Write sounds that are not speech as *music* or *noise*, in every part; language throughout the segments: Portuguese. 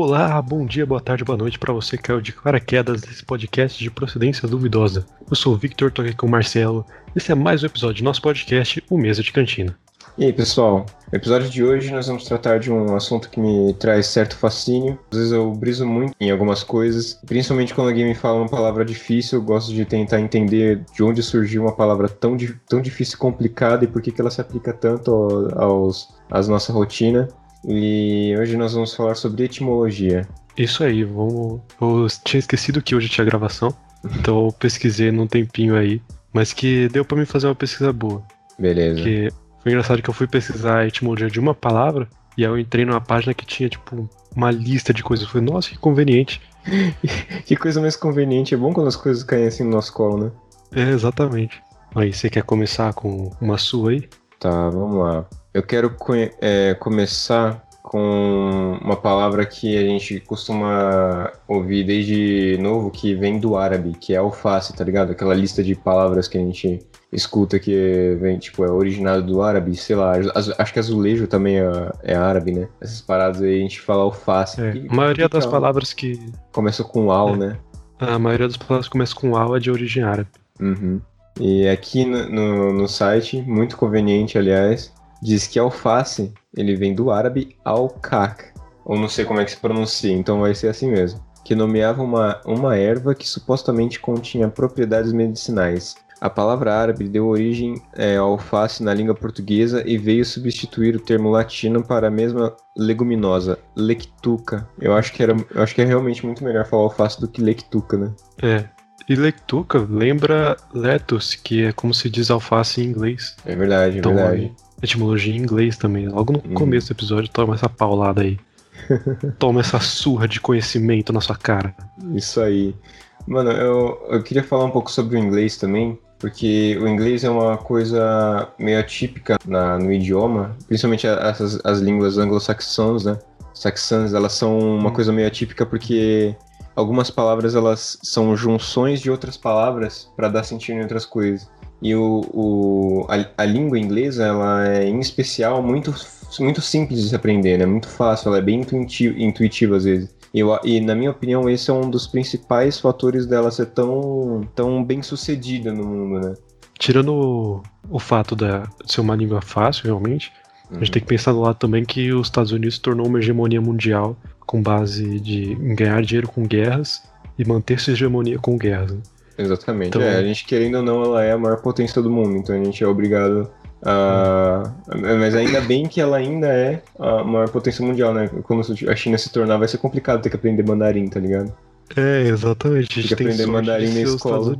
Olá, bom dia, boa tarde, boa noite para você que caiu de paraquedas nesse podcast de procedência duvidosa. Eu sou o Victor, tô aqui com o Marcelo. Esse é mais um episódio do nosso podcast, o Mesa de Cantina. E aí, pessoal? No episódio de hoje nós vamos tratar de um assunto que me traz certo fascínio. Às vezes eu briso muito em algumas coisas, principalmente quando alguém me fala uma palavra difícil, eu gosto de tentar entender de onde surgiu uma palavra tão, tão difícil e complicada e por que, que ela se aplica tanto aos, às nossa rotina. E hoje nós vamos falar sobre etimologia. Isso aí, vamos. Eu tinha esquecido que hoje tinha gravação, então eu pesquisei num tempinho aí, mas que deu para mim fazer uma pesquisa boa. Beleza. Que foi engraçado que eu fui pesquisar a etimologia de uma palavra e aí eu entrei numa página que tinha, tipo, uma lista de coisas. Eu falei, nossa, que conveniente. *laughs* que coisa mais conveniente. É bom quando as coisas caem assim no nosso colo, né? É, exatamente. Aí, você quer começar com uma sua aí? Tá, vamos lá. Eu quero é, começar com uma palavra que a gente costuma ouvir desde novo, que vem do árabe, que é alface, tá ligado? Aquela lista de palavras que a gente escuta que vem, tipo, é originado do árabe, sei lá, acho que azulejo também é, é árabe, né? Essas paradas aí a gente fala alface. É, a maioria das é palavras que. Começa com al, é. né? A maioria das palavras que começa com al é de origem árabe. Uhum. E aqui no, no, no site, muito conveniente, aliás, diz que alface, ele vem do árabe al-kak, ou não sei como é que se pronuncia, então vai ser assim mesmo, que nomeava uma, uma erva que supostamente continha propriedades medicinais. A palavra árabe deu origem é, ao alface na língua portuguesa e veio substituir o termo latino para a mesma leguminosa, lectuca. Eu acho que era, eu acho que é realmente muito melhor falar alface do que lectuca, né? É. E lectuca lembra letus, que é como se diz alface em inglês. É verdade, é então, verdade. Etimologia em inglês também. Logo no hum. começo do episódio, toma essa paulada aí. *laughs* toma essa surra de conhecimento na sua cara. Isso aí. Mano, eu, eu queria falar um pouco sobre o inglês também, porque o inglês é uma coisa meio atípica na, no idioma, principalmente essas, as línguas anglo-saxãs, né? Saxãs, elas são uma hum. coisa meio atípica porque algumas palavras elas são junções de outras palavras para dar sentido em outras coisas. E o, o a, a, língua inglesa, ela é em especial muito, muito simples de se aprender, né? Muito fácil, ela é bem intuitiva, intuitiva às vezes. Eu, e na minha opinião, esse é um dos principais fatores dela ser tão, tão bem sucedida no mundo, né? Tirando o, o fato de ser uma língua fácil, realmente, uhum. a gente tem que pensar do lado também que os Estados Unidos se tornou uma hegemonia mundial com base de em ganhar dinheiro com guerras e manter essa hegemonia com guerras. Né? Exatamente. Então, é, a gente querendo ou não, ela é a maior potência do mundo, então a gente é obrigado Uh, mas ainda bem que ela ainda é a maior potência mundial, né? Como a China se tornar, vai ser complicado ter que aprender mandarim, tá ligado? É, exatamente. A gente tem que aprender mandarim na escola.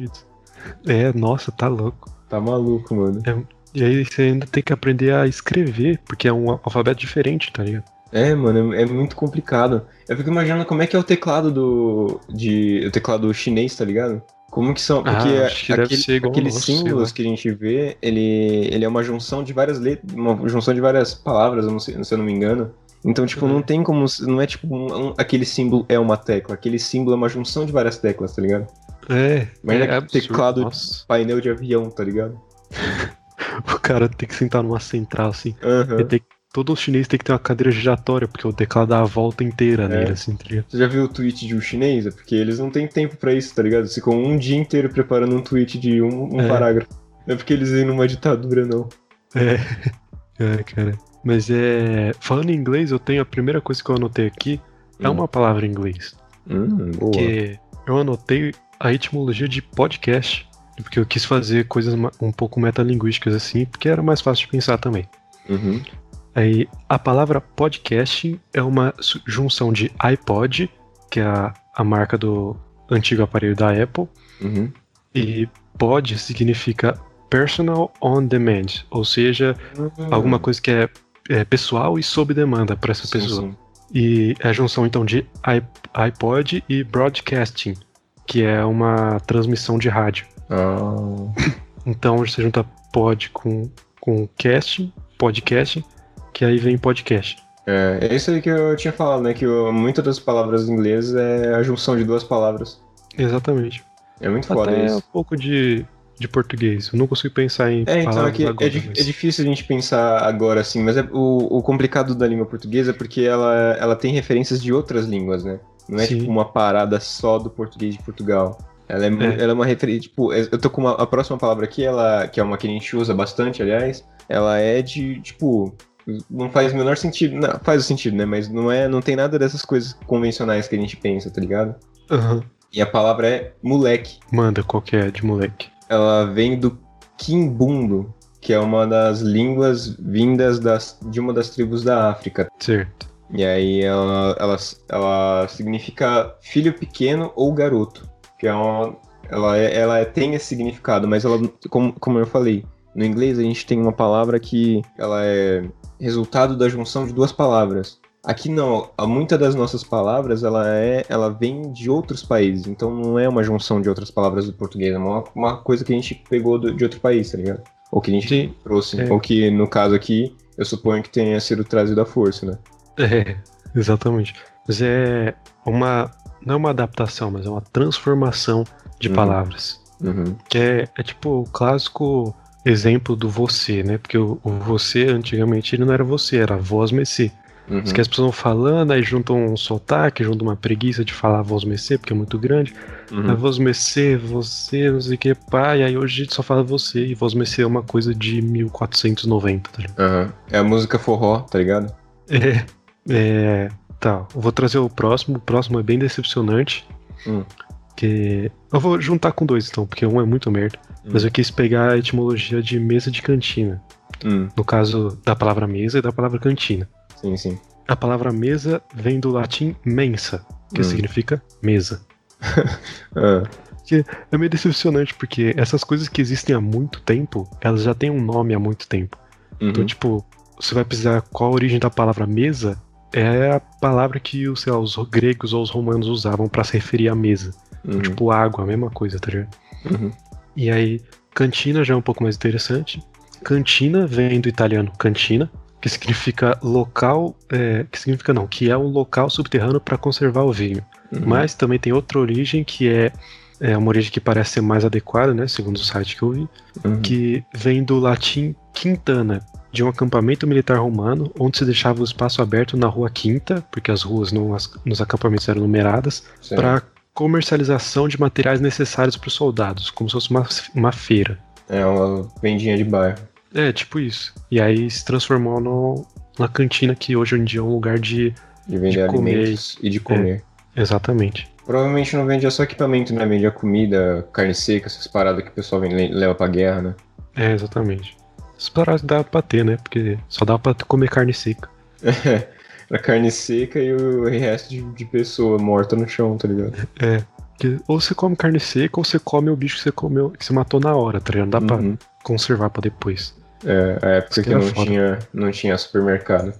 É, nossa, tá louco. Tá maluco, mano. É, e aí você ainda tem que aprender a escrever, porque é um alfabeto diferente, tá ligado? É, mano, é, é muito complicado. Eu fico imaginando como é que é o teclado do. De, o teclado chinês, tá ligado? Como que são? Porque ah, aquele, aqueles símbolos que a gente vê, ele, ele é uma junção de várias letras, uma junção de várias palavras, não sei, se eu não me engano. Então, tipo, uhum. não tem como. Não é tipo um, um, aquele símbolo é uma tecla. Aquele símbolo é uma junção de várias teclas, tá ligado? É. Mas é, é teclado Nossa. painel de avião, tá ligado? *laughs* o cara tem que sentar numa central, assim. Uhum. Ele tem que Todo chinês tem que ter uma cadeira giratória, porque o teclado dá a volta inteira é. nele, assim, tá? Você já viu o tweet de um chinês? É porque eles não têm tempo para isso, tá ligado? Eles ficam um dia inteiro preparando um tweet de um, um é. parágrafo. Não é porque eles vêm numa ditadura, não. É. *laughs* É, cara. Mas é. Falando em inglês, eu tenho a primeira coisa que eu anotei aqui é hum. uma palavra em inglês. Hum, boa. Que eu anotei a etimologia de podcast. Porque eu quis fazer coisas um pouco metalinguísticas assim, porque era mais fácil de pensar também. Uhum. Aí, a palavra podcasting é uma junção de iPod, que é a, a marca do antigo aparelho da Apple, uhum. e pod significa personal on demand, ou seja, uhum. alguma coisa que é, é, pessoal e sob demanda para essa sim, pessoa. Sim. E é a junção então de iPod e broadcasting, que é uma transmissão de rádio. Oh. Então você junta pod com, com casting, podcast, que aí vem podcast. É, é isso aí que eu tinha falado, né? Que muitas das palavras em inglês é a junção de duas palavras. Exatamente. É muito foda Até isso. um pouco de, de português. Eu não consigo pensar em É, então palavras aqui é, agora, di- mas- é difícil a gente pensar agora assim, mas é, o, o complicado da língua portuguesa é porque ela, ela tem referências de outras línguas, né? Não é Sim. tipo uma parada só do português de Portugal. Ela é, É. ela é uma referência, tipo, eu tô com uma, a próxima palavra aqui, ela, que é uma que a gente usa bastante, aliás, ela é de, tipo, não faz o menor sentido, não, faz o sentido, né? Mas não é, não tem nada dessas coisas convencionais que a gente pensa, tá ligado? Aham. E a palavra é moleque. Manda qualquer de moleque. ela vem do Kimbundo, que é uma das línguas vindas das, de uma das tribos da África. Certo. E aí ela, ela, ela significa filho pequeno ou garoto, que é uma, ela, é, ela é- tem esse significado, mas ela, como, como eu falei, no inglês a gente tem uma palavra que ela é resultado da junção de duas palavras. Aqui não, muitas das nossas palavras ela é, ela vem de outros países, então não é uma junção de outras palavras do português, é uma, uma coisa que a gente pegou do- de outro país, tá ligado? Ou que a gente Sim. trouxe, É. ou que no caso aqui eu suponho que tenha sido trazido à força, né? É, *laughs* exatamente. Mas é uma. Não é uma adaptação, mas é uma transformação de Uhum. palavras. Uhum. Que é, é tipo o clássico exemplo do você, né? Porque o, o você antigamente ele não era você, era voz mecê. Uhum. Isso que as pessoas vão falando, aí juntam um sotaque, juntam uma preguiça de falar voz mecê, porque é muito grande. Uhum. A voz mecê, você, não sei o que, pá, e aí hoje a gente só fala você, e voz mecê é uma coisa de 1490, tá ligado? Aham. É a música forró, tá ligado? É, é, tá, vou trazer o próximo, o próximo é bem decepcionante, Hum. Que eu vou juntar com dois então, porque um é muito merda, mas eu quis pegar a etimologia de mesa de cantina, Hum, no caso da palavra mesa e da palavra cantina. sim, sim. A palavra mesa vem do latim mensa, que Hum. significa mesa. *laughs* Ah, É meio decepcionante, porque essas coisas que existem há muito tempo, elas já têm um nome há muito tempo. uhum. Então, tipo, você vai precisar qual a origem da palavra mesa, é a palavra que lá, os gregos ou os romanos usavam pra se referir à mesa. Uhum. Tipo, água, a mesma coisa, tá ligado? Uhum. E aí, cantina já é um pouco mais interessante. Cantina vem do italiano cantina, que significa local, é, que significa não, que é um local subterrâneo para conservar o vinho. Uhum. Mas também tem outra origem que é, é uma origem que parece ser mais adequada, né, segundo o site que eu vi, Uhum. que vem do latim quintana, de um acampamento militar romano, onde se deixava o espaço aberto na rua Quinta, porque as ruas no- as- nos acampamentos eram numeradas, para comercialização de materiais necessários para os soldados, como se fosse uma, uma feira. É uma vendinha de bairro. É, tipo isso. E aí se transformou no, na cantina, que hoje em dia é um lugar de. De vender De comer. alimentos e de comer. Exatamente. Provavelmente não vende só equipamento, né? Vende a comida, carne seca, essas paradas que o pessoal vem, le- leva pra guerra, né? É, exatamente. Essas paradas dá pra ter, né? Porque só dá pra comer carne seca. *laughs* a carne seca e o resto de, de pessoa morta no chão, tá ligado? É. Porque ou você come carne seca ou você come o bicho que você comeu, que você matou na hora, tá ligado? Não dá Uhum. pra conservar pra depois. É, a época Isso que que não foda. tinha, não tinha supermercado.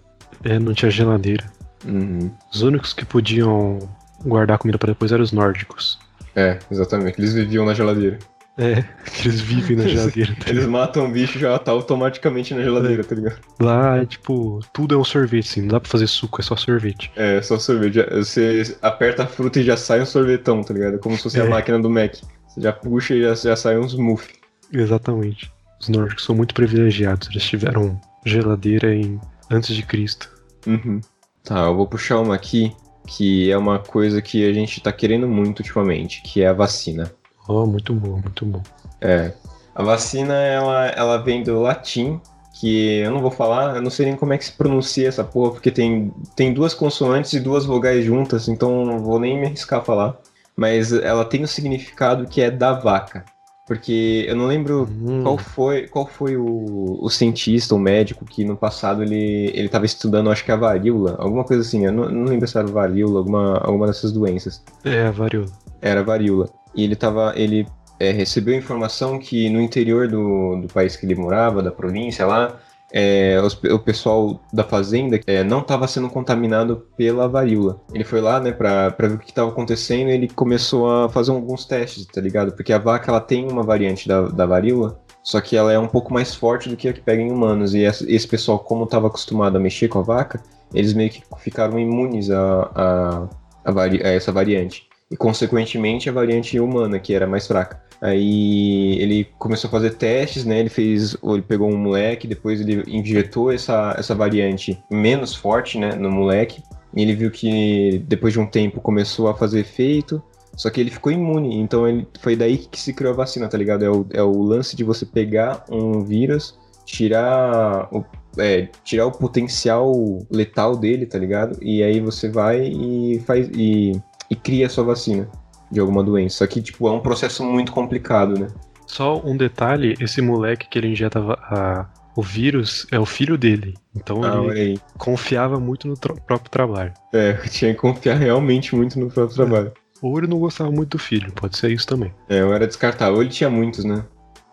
É, não tinha geladeira. Uhum. Os únicos que podiam guardar comida pra depois eram os nórdicos. É, exatamente. Eles viviam na geladeira. É, que eles vivem na geladeira. tá Eles matam o bicho e já tá automaticamente na geladeira, tá ligado? Lá, é, tipo, tudo é um sorvete, assim. Não dá pra fazer suco, é só sorvete. É, só sorvete. Você aperta a fruta e já sai um sorvetão, tá ligado? Como se fosse a É. máquina do Mac. Você já puxa e já, já sai uns muff. Exatamente. Os nórdicos são muito privilegiados. Eles tiveram geladeira em antes de Cristo. Uhum. Tá, eu vou puxar uma aqui que é uma coisa que a gente tá querendo muito ultimamente, que é a vacina. Oh, muito bom, muito bom. É. A vacina, ela, ela vem do latim, que eu não vou falar, eu não sei nem como é que se pronuncia essa porra, porque tem, tem duas consoantes e duas vogais juntas, então não vou nem me arriscar a falar. Mas ela tem o significado que é da vaca. Porque eu não lembro Hum, qual foi, qual foi o, o cientista, o médico, que no passado ele, ele tava estudando, acho que a varíola, alguma coisa assim, eu não, não lembro se era varíola, alguma, alguma dessas doenças. É, a varíola. Era varíola. E ele tava. Ele é, recebeu informação que no interior do, do país que ele morava, da província lá, é, os- o pessoal da fazenda é, não estava sendo contaminado pela varíola. Ele foi lá, né, pra ver o que estava acontecendo e ele começou a fazer alguns testes, tá ligado? Porque a vaca ela tem uma variante da, da varíola. Só que ela é um pouco mais forte do que a que pega em humanos. E essa- esse pessoal, como estava acostumado a mexer com a vaca, eles meio que ficaram imunes a, a, a vari- a essa variante. E consequentemente a variante humana, que era mais fraca. Aí ele começou a fazer testes, né? Ele fez, ele pegou um moleque, depois ele injetou essa, essa variante menos forte, né, no moleque. E ele viu que depois de um tempo começou a fazer efeito, só que ele ficou imune. Então ele, foi daí que se criou a vacina, tá ligado? É o, é o lance de você pegar um vírus, tirar o, é, tirar o potencial letal dele, tá ligado? E aí você vai e faz e, e cria a sua vacina de alguma doença. Só que, tipo, é um processo muito complicado, né? Só um detalhe, esse moleque que ele injeta a, o vírus é o filho dele. Então Ah, ele confiava muito no próprio trabalho. É, *laughs* tinha que confiar realmente muito no próprio trabalho. Ou ele não gostava muito do filho, pode ser isso também. É, eu era descartável. Ou ele tinha muitos, né?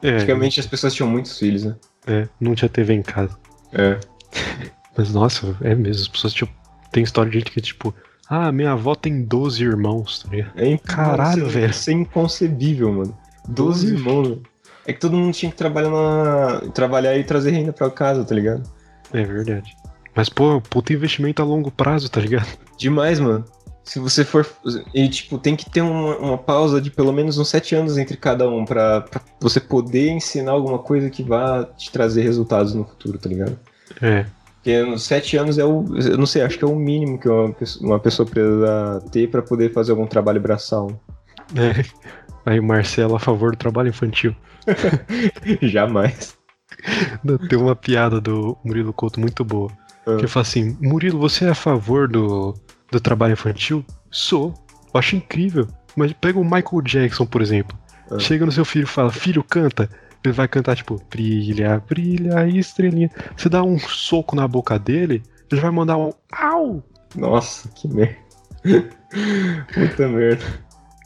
É, Antigamente as pessoas tinham muitos filhos, né? é, não tinha TV em casa. É. *laughs* Mas nossa, é mesmo, as pessoas tipo, tem história de gente que tipo, ah, minha avó tem 12 irmãos, tá ligado? é Caralho, é- velho. Isso é inconcebível, mano. Doze Doze irmãos, velho. É que todo mundo tinha que trabalhar, na... trabalhar e trazer renda pra casa, tá ligado? É verdade. Mas, pô, puta investimento a longo prazo, tá ligado? Demais, mano. Se você for. E, tipo, tem que ter uma, uma pausa de pelo menos uns sete anos entre cada um pra, pra você poder ensinar alguma coisa que vá te trazer resultados no futuro, tá ligado? É. Porque sete anos é o. Eu não sei, acho que é o mínimo que uma pessoa, uma pessoa precisa ter pra poder fazer algum trabalho braçal. É. Aí, Marcelo, a favor do trabalho infantil. *laughs* Jamais. Tem uma piada do Murilo Couto muito boa. Ah. Que fala assim: Murilo, você é a favor do, do trabalho infantil? Sou. Eu acho incrível. Mas pega o Michael Jackson, por exemplo. Ah. Chega no seu filho e fala: Filho, canta. Ele vai cantar tipo: Brilha, brilha, estrelinha. Você dá um soco na boca dele, ele vai mandar um Au! Nossa, que merda. *laughs* Puta merda.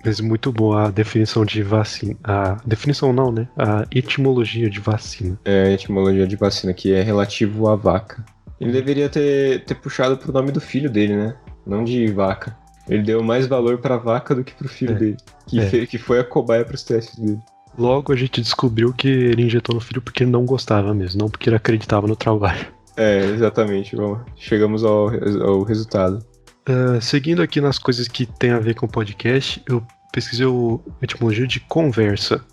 Mas muito boa a definição de vacina. A definição não, né? A etimologia de vacina. É a etimologia de vacina, que é relativo à vaca. Ele deveria ter, ter puxado pro nome do filho dele, né? Não de vaca. Ele deu mais valor pra vaca do que pro filho É. dele. Que, É. fe- que foi a cobaia pros testes dele. Logo a gente descobriu que ele injetou no filho porque ele não gostava mesmo, não porque ele acreditava no trabalho. É, exatamente. Vamos, chegamos ao, ao resultado. Ah, seguindo aqui nas coisas que tem a ver com o podcast, eu pesquisei o etimologia de conversa.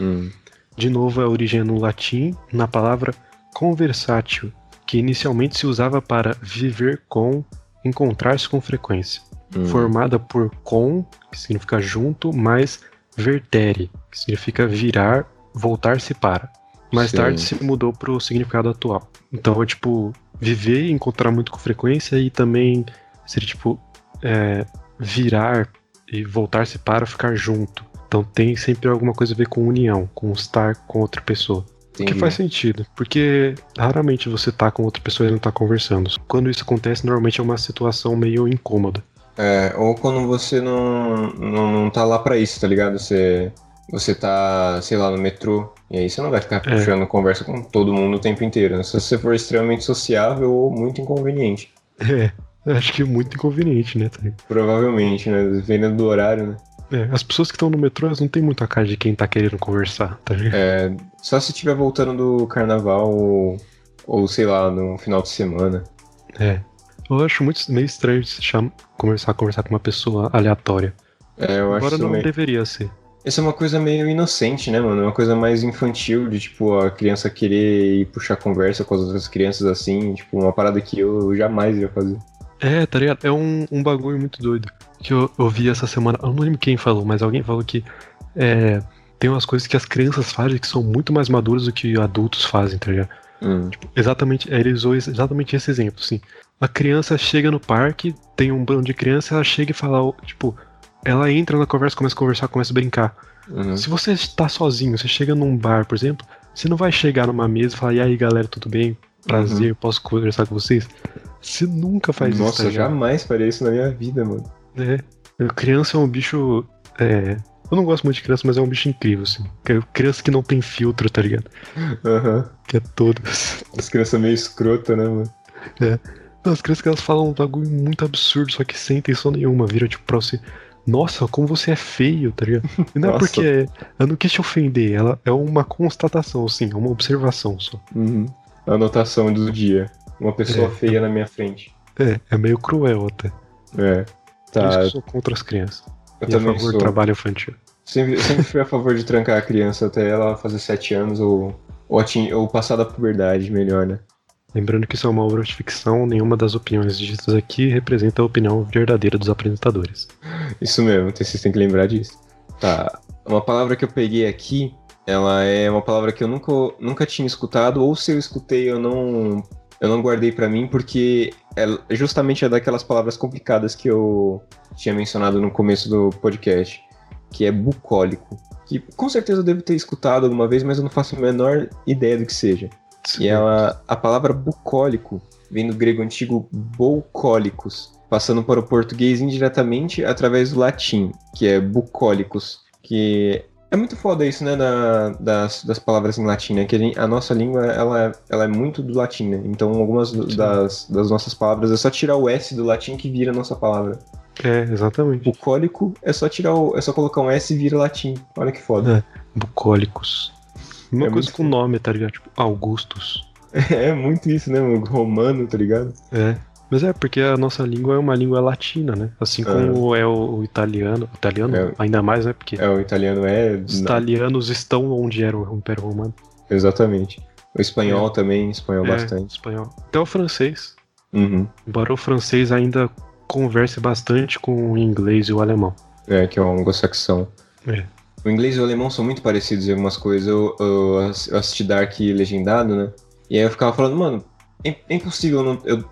Hum. De novo, a origem é no latim, na palavra conversátil, que inicialmente se usava para viver com, encontrar-se com frequência. Hum. Formada por com, que significa junto, mais vertere, que significa virar, voltar-se para. Mais Sim. tarde se mudou para o significado atual. Então é tipo viver, encontrar muito com frequência e também seria tipo é, virar e voltar-se para ficar junto. Então tem sempre alguma coisa a ver com união, com estar com outra pessoa. O que faz sentido, porque raramente você tá com outra pessoa e não tá conversando. Quando isso acontece, normalmente é uma situação meio incômoda. É, ou quando você não, não, não tá lá pra isso, tá ligado? Você, você tá, sei lá, no metrô, e aí você não vai ficar É. puxando conversa com todo mundo o tempo inteiro, né? Se você for extremamente sociável ou muito inconveniente. É, acho que é muito inconveniente, né? Provavelmente, né? Dependendo do horário, né? É, as pessoas que estão no metrô, elas não têm muita cara de quem tá querendo conversar, tá ligado? É, só se estiver voltando do carnaval ou, ou, sei lá, no final de semana. É. Eu acho muito meio estranho se chama, conversar, conversar com uma pessoa aleatória. É, eu acho Agora isso não meio... deveria ser. Essa é uma coisa meio inocente, né, mano? Uma coisa mais infantil, de, tipo, a criança querer ir puxar conversa com as outras crianças assim, tipo, uma parada que eu jamais ia fazer. É, tá ligado? É um, um bagulho muito doido. Que eu, eu vi essa semana. Eu não lembro quem falou, mas alguém falou que é, tem umas coisas que as crianças fazem que são muito mais maduras do que adultos fazem, tá ligado? Hum. Exatamente, ele usou exatamente esse exemplo, assim. A criança chega no parque, tem um bando de criança, ela chega e fala, tipo, ela entra na conversa, começa a conversar, começa a brincar. Uhum. Se você está sozinho, você chega num bar, por exemplo, você não vai chegar numa mesa e falar, e aí galera, tudo bem? Prazer, posso conversar com vocês? Você nunca faz isso, Nossa, tá jamais faria isso na minha vida, mano. É. Criança é um bicho. É. Eu não gosto muito de criança, mas é um bicho incrível, assim. Criança que não tem filtro, tá ligado? Aham. Que é todas. As crianças meio escrota, né, mano? Não, As crianças que elas falam um bagulho muito absurdo, só que sem intenção nenhuma. Vira tipo pra você. Nossa, como você é feio, tá ligado? E não é Nossa. porque ela não quis te ofender, ela é uma constatação, assim, é uma observação só. Uhum. Anotação do dia. Uma pessoa É. feia na minha frente. É, é meio cruel até. É. Por isso que Tá. eu sou contra as crianças. Eu e a também favor sou. do trabalho infantil. Sempre, sempre fui a favor de trancar a criança até ela fazer 7 anos ou, ou, ou passar da puberdade, melhor, né? Lembrando que isso é uma obra de ficção, nenhuma das opiniões ditas aqui representa a opinião verdadeira dos apresentadores. Isso mesmo, vocês têm que lembrar disso. Tá. Uma palavra que eu peguei aqui, ela é uma palavra que eu nunca, nunca tinha escutado, ou se eu escutei, eu não, eu não guardei pra mim, porque é justamente é daquelas palavras complicadas que eu tinha mencionado no começo do podcast, que é bucólico. Que com certeza eu devo ter escutado alguma vez, mas eu não faço a menor ideia do que seja. E ela, a palavra bucólico vem do grego antigo boucólicos, passando para o português indiretamente através do latim, que é bucólicos, que é muito foda isso, né, da- das, das palavras em latim, né, que a, gen- a nossa língua, ela, ela é muito do latim, né, então algumas do- das, das nossas palavras é só tirar o S do latim que vira a nossa palavra. É, exatamente. Bucólico é só tirar o, é só colocar um S e vira latim. Olha que foda. Bucólicos. Uma É coisa com nome, tá ligado? Tipo, Augustus. *laughs* É, muito isso, né, mano, romano, tá ligado? É. Mas é, porque a nossa língua é uma língua latina, né? Assim como é o, o italiano. O italiano, É. ainda mais, né? Porque É, o italiano é... os italianos estão onde era o Império Romano. Exatamente. O espanhol também, espanhol É, bastante. espanhol. Até o francês. Uhum. Embora o francês ainda converse bastante com o inglês e o alemão. É, que é uma anglo-saxão. É. O inglês e o alemão são muito parecidos em algumas coisas. Eu, eu eu assisti Dark legendado, né? E aí eu ficava falando, mano, é, é impossível. Não, eu,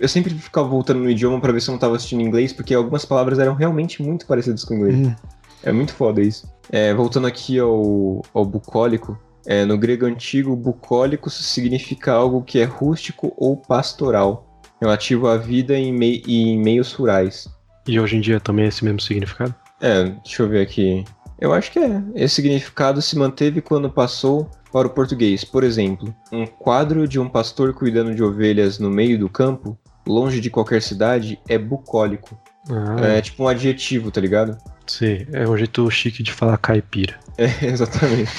eu, sempre ficava voltando no idioma pra ver se eu não tava assistindo inglês, porque algumas palavras eram realmente muito parecidas com o inglês. Hum, É muito foda isso. É, voltando aqui ao, ao bucólico, é, no grego antigo, bucólicos significa algo que é rústico ou pastoral, relativo à vida em, mei- em meios rurais. E hoje em dia também é esse mesmo significado? É, deixa eu ver aqui. Eu acho que é. Esse significado se manteve quando passou para o português. Por exemplo, um quadro de um pastor cuidando de ovelhas no meio do campo, longe de qualquer cidade, é bucólico. Ah, É tipo um adjetivo, tá ligado? sei. É um jeito chique de falar caipira. *laughs* É, exatamente.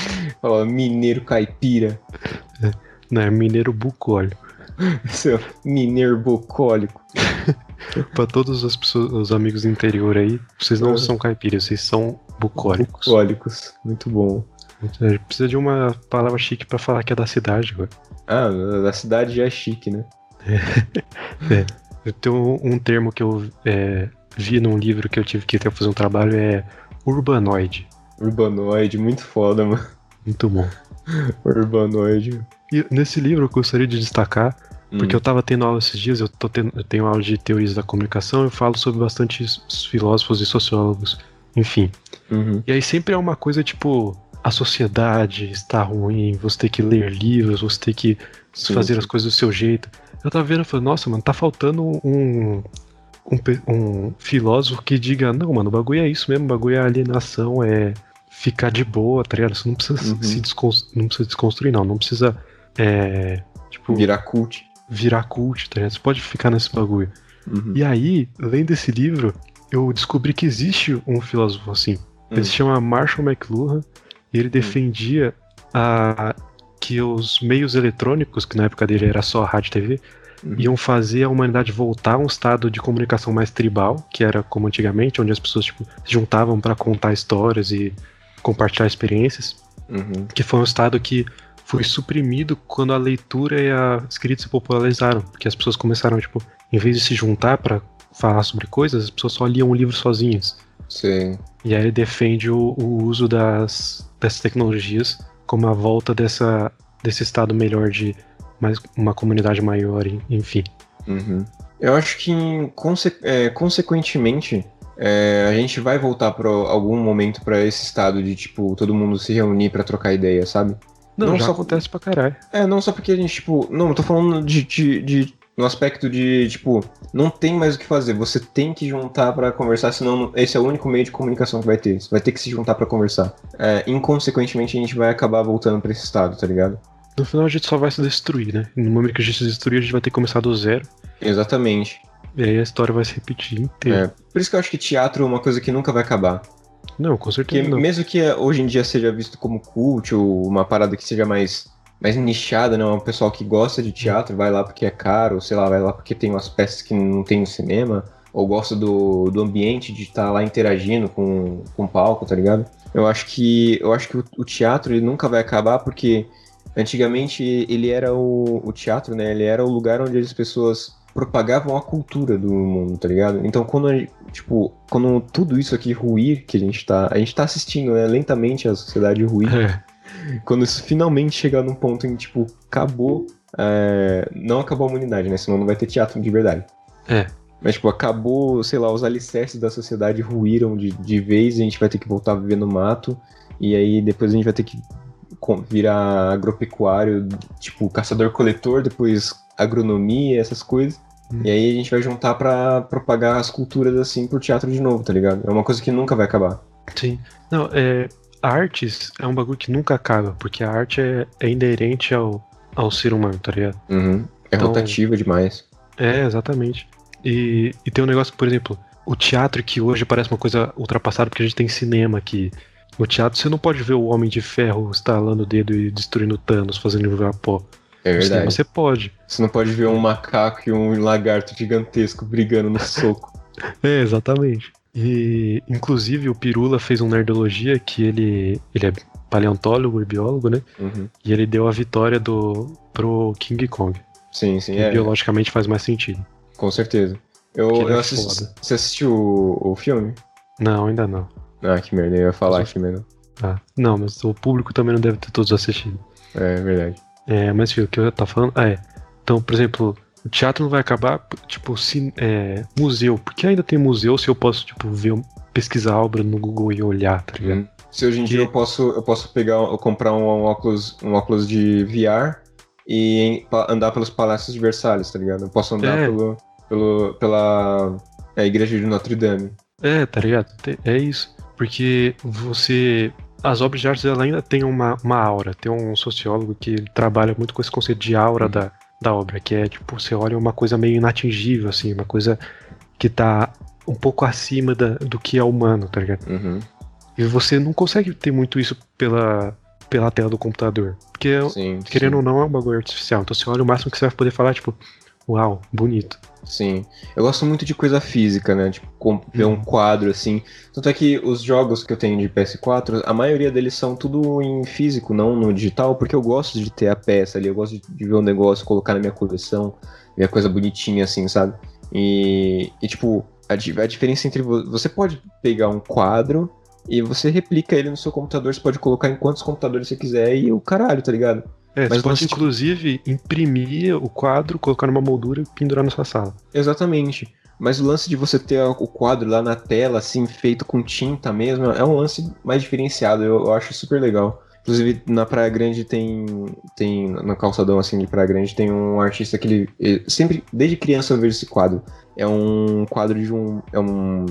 Fala, mineiro caipira. Não, é mineiro bucólico. *laughs* Seu mineiro bucólico. *laughs* Pra todos as pessoas, os amigos do interior aí, vocês não É. são caipiras, vocês são bucólicos. Bucólicos. Muito bom. A gente precisa de uma palavra chique pra falar que é da cidade, agora. Ah, da cidade já é chique, né? *laughs* Eu tenho um termo que eu é, vi num livro que eu tive que ter fazer um trabalho, é urbanoide. Urbanoide, muito foda, mano. Muito bom. *laughs* Urbanoide. E nesse livro eu gostaria de destacar, porque Hum. eu tava tendo aula esses dias, eu, tô tendo, eu tenho aula de teorias da comunicação, eu falo sobre bastante filósofos e sociólogos, enfim. Uhum. E aí sempre é uma coisa tipo, a sociedade está ruim, você tem que ler livros, você tem que Sim, fazer sim. as coisas do seu jeito. Eu tava vendo e falei, nossa, mano, tá faltando um, um, um filósofo que diga, não, mano, o bagulho é isso mesmo, o bagulho é alienação, é ficar de boa, tá ligado? Você não precisa Uhum. se descons- não precisa desconstruir, não. Não precisa, é, tipo, Virar cult. virar cult, tá ligado? Você pode ficar nesse bagulho. Uhum. E aí, lendo esse livro, eu descobri que existe um filósofo assim. Ele Hum. se chama Marshall McLuhan e ele defendia a, que os meios eletrônicos, que na época dele era só a rádio e TV, Uhum. iam fazer a humanidade voltar a um estado de comunicação mais tribal, que era como antigamente, onde as pessoas tipo, se juntavam para contar histórias e compartilhar experiências, Uhum. que foi um estado que foi suprimido quando a leitura e a escrita se popularizaram, porque as pessoas começaram, tipo, em vez de se juntar para falar sobre coisas, as pessoas só liam o livro sozinhas. Sei. E aí ele defende o, o uso das, dessas tecnologias como a volta dessa, desse estado melhor de mais, uma comunidade maior, en- enfim. Uhum. Eu acho que, conse- é, consequentemente, é, a gente vai voltar para algum momento para esse estado de, tipo, todo mundo se reunir para trocar ideia, sabe? Não, Não só- acontece pra caralho. É, não só porque a gente, tipo. Não, eu tô falando de, de, de- no aspecto de, tipo, não tem mais o que fazer. Você tem que juntar pra conversar, senão esse é o único meio de comunicação que vai ter. Você vai ter que se juntar pra conversar. É, inconsequentemente, a gente vai acabar voltando pra esse estado, tá ligado? No final a gente só vai se destruir, né? No momento que a gente se destruir, a gente vai ter que começar do zero. Exatamente. E aí a história vai se repetir inteira. É, por isso que eu acho que teatro é uma coisa que nunca vai acabar. Não, com Porque certeza não. mesmo que hoje em dia seja visto como cult ou uma parada que seja mais, mais nichada, né? Um pessoal que gosta de teatro vai lá porque é caro, sei lá, vai lá porque tem umas peças que não tem no cinema, ou gosta do, do ambiente de estar tá lá interagindo com, com o palco, tá ligado? Eu acho que eu acho que o, o, teatro ele nunca vai acabar porque antigamente ele era o, o teatro, né? Ele era o lugar onde as pessoas propagavam a cultura do mundo, tá ligado? Então quando tipo, quando tudo isso aqui ruir que a gente tá, a gente tá assistindo, né, lentamente a sociedade ruir. É. Quando isso finalmente chegar num ponto em tipo, acabou, é, não acabou a humanidade, né? Senão não vai ter teatro de verdade. É. Mas, tipo, acabou, sei lá, os alicerces da sociedade ruíram de, de vez, a gente vai ter que voltar a viver no mato, e aí depois a gente vai ter que virar agropecuário, tipo, caçador-coletor, depois agronomia, essas coisas. Hum. E aí a gente vai juntar para propagar as culturas assim pro teatro de novo, tá ligado? É uma coisa que nunca vai acabar. Sim. Não, é. Artes é um bagulho que nunca acaba, porque a arte é, é inerente ao, ao ser humano, tá ligado? Uhum. É então, rotativa demais. É, exatamente. E, e tem um negócio, por exemplo, o teatro que hoje parece uma coisa ultrapassada porque a gente tem cinema aqui. No teatro você não pode ver o Homem de Ferro estalando o dedo e destruindo Thanos, fazendo voar pó. É verdade. Cinema você pode. Você não pode ver um macaco e um lagarto gigantesco brigando no *laughs* soco. é, exatamente. E, inclusive, o Pirula fez um Nerdologia que ele, ele é paleontólogo e biólogo, né? Uhum. E ele deu a vitória do, pro King Kong. Sim, sim. É. Biologicamente faz mais sentido. Com certeza. Eu, eu é assisti, Você assistiu o, o, filme? Não, ainda não. Ah, que merda, eu ia falar aqui mesmo. Ah, não, mas o público também não deve ter todos assistido. É, é verdade. É, mas filho, o que eu tava falando. Ah, é. Então, por exemplo, o teatro não vai acabar, tipo, se, é, museu. Porque ainda tem museu se eu posso, tipo, ver, pesquisar a obra no Google e olhar, tá ligado? Hum. Se hoje em dia eu posso, eu posso pegar, eu comprar um, um, óculos, um óculos de VR e andar pelos palácios de Versalhes, tá ligado? Eu posso andar é. pelo, pelo, pela é, igreja de Notre Dame. É, tá ligado? É isso. Porque você. As obras de arte ela ainda tem uma, uma aura. Tem um sociólogo que trabalha muito com esse conceito de aura uhum. da, da obra, que é tipo, você olha uma coisa meio inatingível, assim, uma coisa que tá um pouco acima da, do que é humano, tá ligado? Uhum. E você não consegue ter muito isso pela, pela tela do computador. Porque, sim, querendo sim. ou não, é um bagulho artificial. Então você olha o máximo que você vai poder falar, tipo, uau, bonito. Sim. Eu gosto muito de coisa física, né? Tipo, ver um uhum. quadro assim. Tanto é que os jogos que eu tenho de PS4, a maioria deles são tudo em físico, não no digital, porque eu gosto de ter a peça ali, eu gosto de ver um negócio, colocar na minha coleção, ver a coisa bonitinha assim, sabe? E, e tipo, a, a diferença entre. Você pode pegar um quadro e você replica ele no seu computador, você pode colocar em quantos computadores você quiser e o caralho, tá ligado? É, Mas você pode, inclusive, imprimir o quadro, colocar numa moldura e pendurar na sua sala. Exatamente. Mas o lance de você ter o quadro lá na tela, assim, feito com tinta mesmo, é um lance mais diferenciado. Eu, eu acho super legal. Inclusive, na Praia Grande tem. tem no calçadão assim de Praia Grande tem um artista que ele, ele. sempre, desde criança eu vejo esse quadro. É um quadro de um. É um.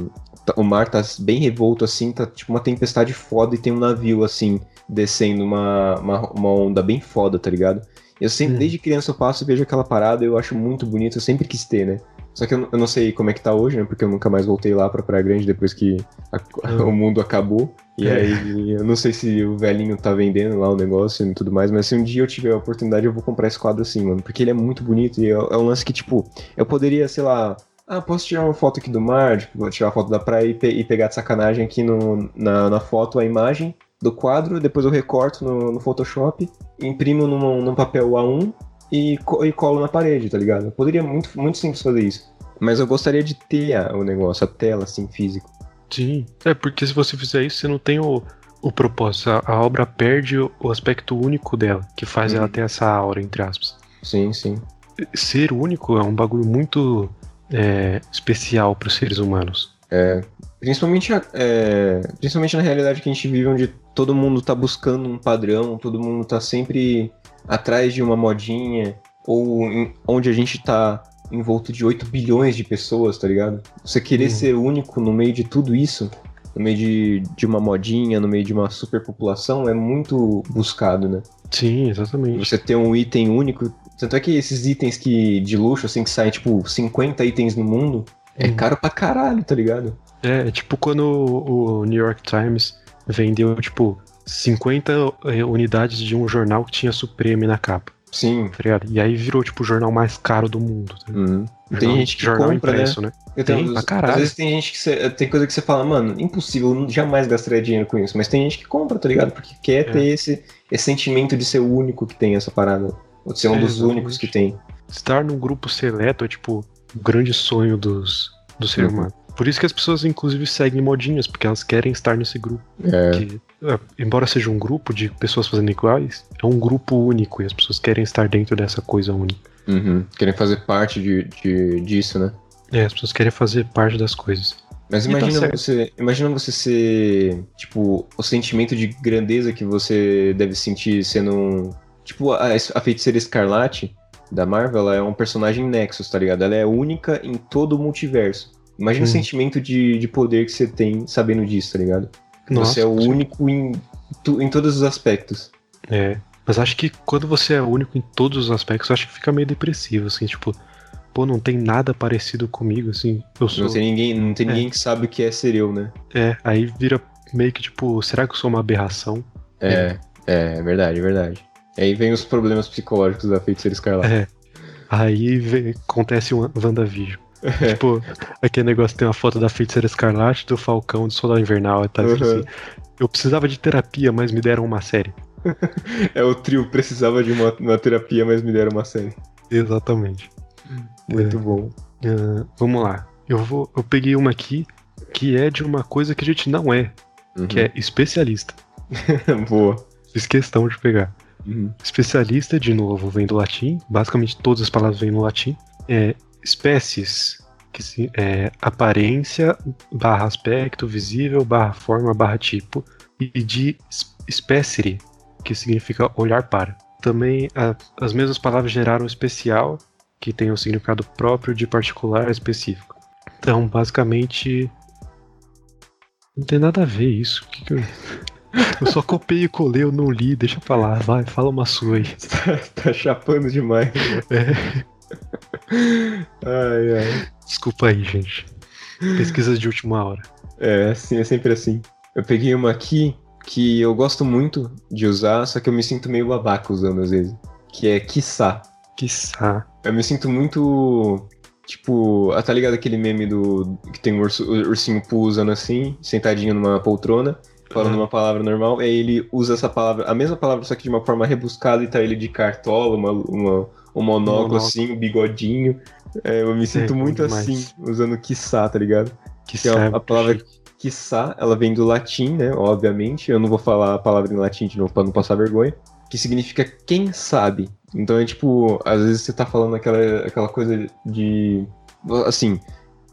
O mar tá bem revolto assim, tá tipo uma tempestade foda e tem um navio assim descendo uma, uma, uma onda bem foda, tá ligado? Eu sempre, hum. desde criança eu passo e vejo aquela parada eu acho muito bonito, eu sempre quis ter, né? Só que eu, eu, não sei como é que tá hoje, né? Porque eu nunca mais voltei lá pra Praia Grande depois que a, *laughs* hum. o mundo acabou. E é. aí eu não sei se o velhinho tá vendendo lá o negócio e tudo mais, mas se um dia eu tiver a oportunidade eu vou comprar esse quadro assim, mano. Porque ele é muito bonito e é, é um lance que, tipo, eu poderia, sei lá, ah, posso tirar uma foto aqui do mar, tipo, vou tirar uma foto da praia e, pe e pegar de sacanagem aqui no, na, na foto a imagem do quadro, depois eu recorto no, no Photoshop, imprimo num, num papel A1 e, co e, colo na parede, tá ligado? Eu poderia muito, muito simples fazer isso. Mas eu gostaria de ter a, o negócio, a tela, assim, físico. Sim, é porque se você fizer isso, você não tem o, o propósito. A, a obra perde o, o, aspecto único dela, que faz ela uhum. ter essa aura, entre aspas. Sim, sim. Ser único é um bagulho muito é, especial para os seres humanos. É, principalmente, é, principalmente na realidade que a gente vive, onde todo mundo tá buscando um padrão, todo mundo tá sempre atrás de uma modinha, ou em, onde a gente tá envolto de 8 bilhões de pessoas, tá ligado? Você querer uhum. ser único no meio de tudo isso, no meio de, de uma modinha, no meio de uma superpopulação, é muito buscado, né? Sim, exatamente. Você ter um item único. Tanto é que esses itens que de luxo, assim, que saem, tipo, 50 itens no mundo, é uhum. caro pra caralho, tá ligado? É, tipo quando o New York Times vendeu, tipo, 50 eh, unidades de um jornal que tinha Supreme na capa. Sim. Tá? E aí virou, tipo, o jornal mais caro do mundo. Tá uhum. Tem Jornal- gente que jornal compra, impresso, né? Eu Tem, tenho- pra às caralho. vezes tem gente que você, tem coisa que você fala, mano, impossível, eu jamais gastaria dinheiro com isso. Mas tem gente que compra, tá ligado? Porque quer É. ter esse, esse sentimento de ser o único que tem essa parada. Ou de ser um É, dos exatamente. únicos que tem. Estar num grupo seleto é, tipo, o grande sonho dos, do ser Uhum. humano. Por isso que as pessoas, inclusive, seguem modinhas, porque elas querem estar nesse grupo. É. Que, é, embora seja um grupo de pessoas fazendo iguais, é um grupo único e as pessoas querem estar dentro dessa coisa única. Uhum. Querem fazer parte de, de- disso, né? É, as pessoas querem fazer parte das coisas. Mas E tá imagina certo. você, imagina você ser, tipo, o sentimento de grandeza que você deve sentir sendo um, tipo, a, a feiticeira Escarlate da Marvel, ela é um personagem Nexus, tá ligado? Ela é única em todo o multiverso. Imagina o Hum. sentimento de, de poder que você tem sabendo disso, tá ligado? Nossa, você é o único em, em todos os aspectos. É. Mas acho que quando você é único em todos os aspectos, acho que fica meio depressivo, assim, tipo, pô, não tem nada parecido comigo, assim. Eu sou. Não tem ninguém, não tem É. ninguém que sabe o que é ser eu, né? É, aí vira meio que tipo, será que eu sou uma aberração? É, é, é verdade, é verdade. Aí vem os problemas psicológicos da feiticeira Escarlate. É. Aí vem- acontece um WandaVision. Tipo, aquele negócio tem uma foto da feiticeira escarlate, do Falcão, do Soldado Invernal, e tá Uhum. assim. Eu precisava de terapia, mas me deram uma série. *laughs* É o trio precisava de uma, uma terapia, mas me deram uma série. Exatamente. Muito É. bom. Ah, vamos lá. Eu vou. Eu peguei uma aqui que é de uma coisa que a gente não é, que é especialista. *laughs* Boa. Fiz questão de pegar. Uhum. Especialista, de novo, vem do latim. Basicamente todas as palavras vêm no latim. É espécies, que se, é aparência, barra aspecto, visível, barra forma, barra tipo. E de es- espécere, que significa olhar para. Também a- as mesmas palavras geraram especial, que tem o significado próprio de particular específico. Então, basicamente. Não tem nada a ver isso. O que que eu... *laughs* eu só copiei e colei, eu não li, deixa pra lá, vai, fala uma sua aí. Tá, tá chapando demais. É, Ai, ai. desculpa aí, gente. Pesquisa de última hora. É, assim, é sempre assim. Eu peguei uma aqui que eu gosto muito de usar, só que eu me sinto meio babaca usando às vezes. Que é quiçá. Quiçá. Eu me sinto muito. Tipo, ah, tá ligado aquele meme do. que tem o, urso- o ursinho Poo usando assim, sentadinho numa poltrona, falando Uhum. uma palavra normal, aí ele usa essa palavra, a mesma palavra, só que de uma forma rebuscada, e tá ele de cartola, uma, uma, um monóculo Monóculo. assim, um bigodinho. É, eu me sinto bom muito assim, usando quiçá, tá ligado? Que é a, a palavra quiçá, ela vem do latim, né? Obviamente. Eu não vou falar a palavra em latim de novo pra não passar vergonha. Que significa quem sabe. Então é tipo, às vezes você tá falando aquela, aquela coisa de. Assim.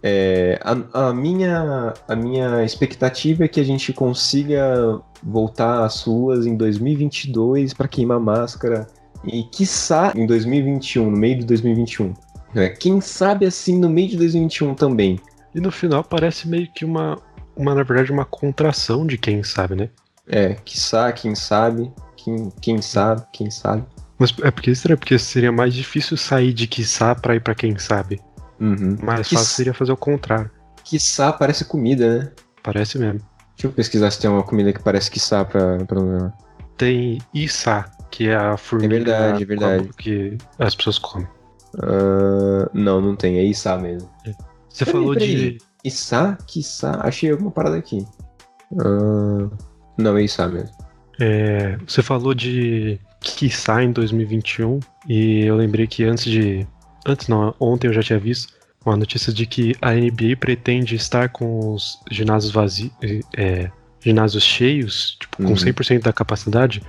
é, a, a minha, a minha expectativa é que a gente consiga voltar às ruas em 2022 pra queimar máscara. E quiçá em 2021, no meio de 2021. É, quem sabe assim no meio de 2021 também. E no final parece meio que uma, uma, na verdade, uma contração de quem sabe, né? É, quiçá, quem sabe, quem, quem sabe, quem sabe. Mas é porque estranho, porque seria mais difícil sair de quiçá pra ir pra quem sabe. Uhum. Mais fácil seria fazer o contrário. Quiçá parece comida, né? Parece mesmo. Deixa eu pesquisar se tem uma comida que parece quiçá pra, pra... Tem Issa, que é a formiga É verdade, é verdade. que as pessoas comem. Ah, não, não tem, é içá mesmo. Você Peraí, falou peraí. de. Içá? Quiçá? Achei alguma parada aqui. Ah, não, é içá mesmo. é, você falou de quiçá em 2021 e eu lembrei que antes de. Antes não, ontem eu já tinha visto uma notícia de que a NBA pretende estar com os ginásios vazios. É, ginásios cheios, tipo, com Uhum. 100% da capacidade,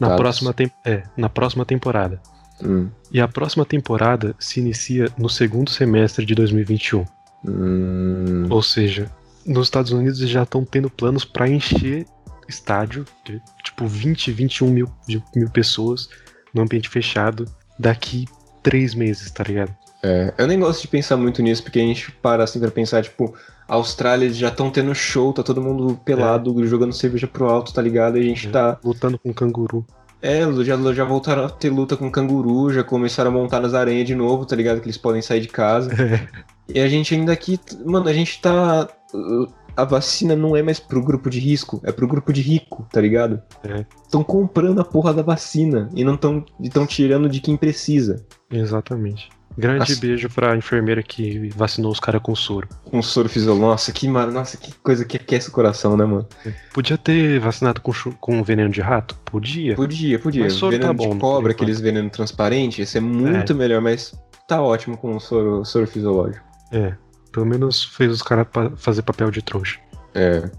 na próxima, é, na próxima temporada. Hum, E a próxima temporada se inicia no segundo semestre de 2021. hum, Ou seja, nos Estados Unidos eles já estão tendo planos para encher estádio, de, tipo 20, 21 mil, mil pessoas no ambiente fechado daqui três meses, tá ligado? É, eu nem gosto de pensar muito nisso, porque a gente para assim pra pensar, tipo, a Austrália já estão tendo show, tá todo mundo pelado, jogando cerveja pro alto, tá ligado? E a gente É. tá. Lutando com canguru. É, já, já voltaram a ter luta com canguru, já começaram a montar nas aranhas de novo, tá ligado? Que eles podem sair de casa. É, E a gente ainda aqui, mano, a gente tá. A vacina não é mais pro grupo de risco, é pro grupo de rico, tá ligado? É. Estão comprando a porra da vacina e não estão tão tirando de quem precisa. exatamente. Grande As- beijo pra enfermeira que vacinou os caras com soro. Com soro fisiológico. Nossa, que mar... Nossa, que coisa que aquece o coração, né, mano? Podia ter vacinado com, chu- com veneno de rato? Podia. Podia, podia. Mas soro veneno tá bom, de cobra, aqueles venenos transparentes, esse é muito melhor, mas tá ótimo com o soro, soro fisiológico. É. Pelo menos fez os caras pa- fazer papel de trouxa. É.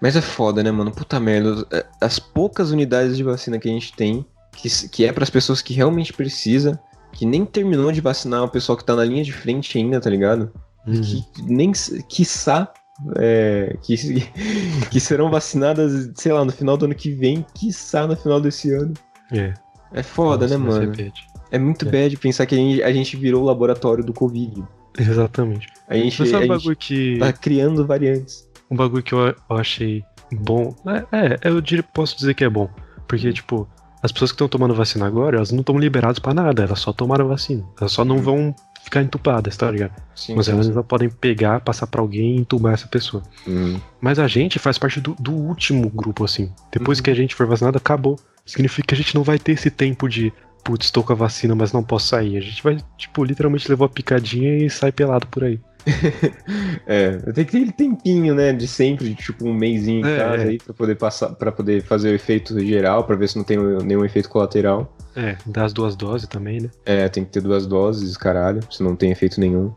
Mas é foda, né, mano? Puta merda. é, As poucas unidades de vacina que a gente tem, que, que é pras pessoas que realmente precisa, que nem terminou de vacinar o pessoal que tá na linha de frente ainda, tá ligado? Uhum. Que nem, quiçá, é, que, *laughs* que serão vacinadas, sei lá, no final do ano que vem, quiçá no final desse ano. É. É foda, Nossa, né, mano? repete. É muito É. bad pensar que a gente, a gente virou o laboratório do Covid. Exatamente. A gente, Mas um bagulho que. tá criando variantes. Um bagulho que eu, eu achei bom. É, é, eu diria, posso dizer que é bom. Porque, tipo, as pessoas que estão tomando vacina agora, elas não estão liberadas pra nada, elas só tomaram vacina. Elas só não vão ficar entupadas, tá ligado? Sim, Mas elas sim. podem pegar, passar pra alguém e entubar essa pessoa. Hum. Mas a gente faz parte do, do último grupo, assim. Depois Uhum. que a gente for vacinado, acabou. Significa que a gente não vai ter esse tempo de, putz, estou com a vacina, mas não posso sair. A gente vai, tipo, literalmente levar a picadinha e sai pelado por aí. *laughs* É, tem que ter aquele tempinho, né, de sempre, de, tipo um mêsinho em É, casa é. aí pra poder passar, para poder fazer o efeito geral, pra ver se não tem nenhum efeito colateral. É, dá as duas doses também, né? É, tem que ter duas doses, caralho, se não tem efeito nenhum.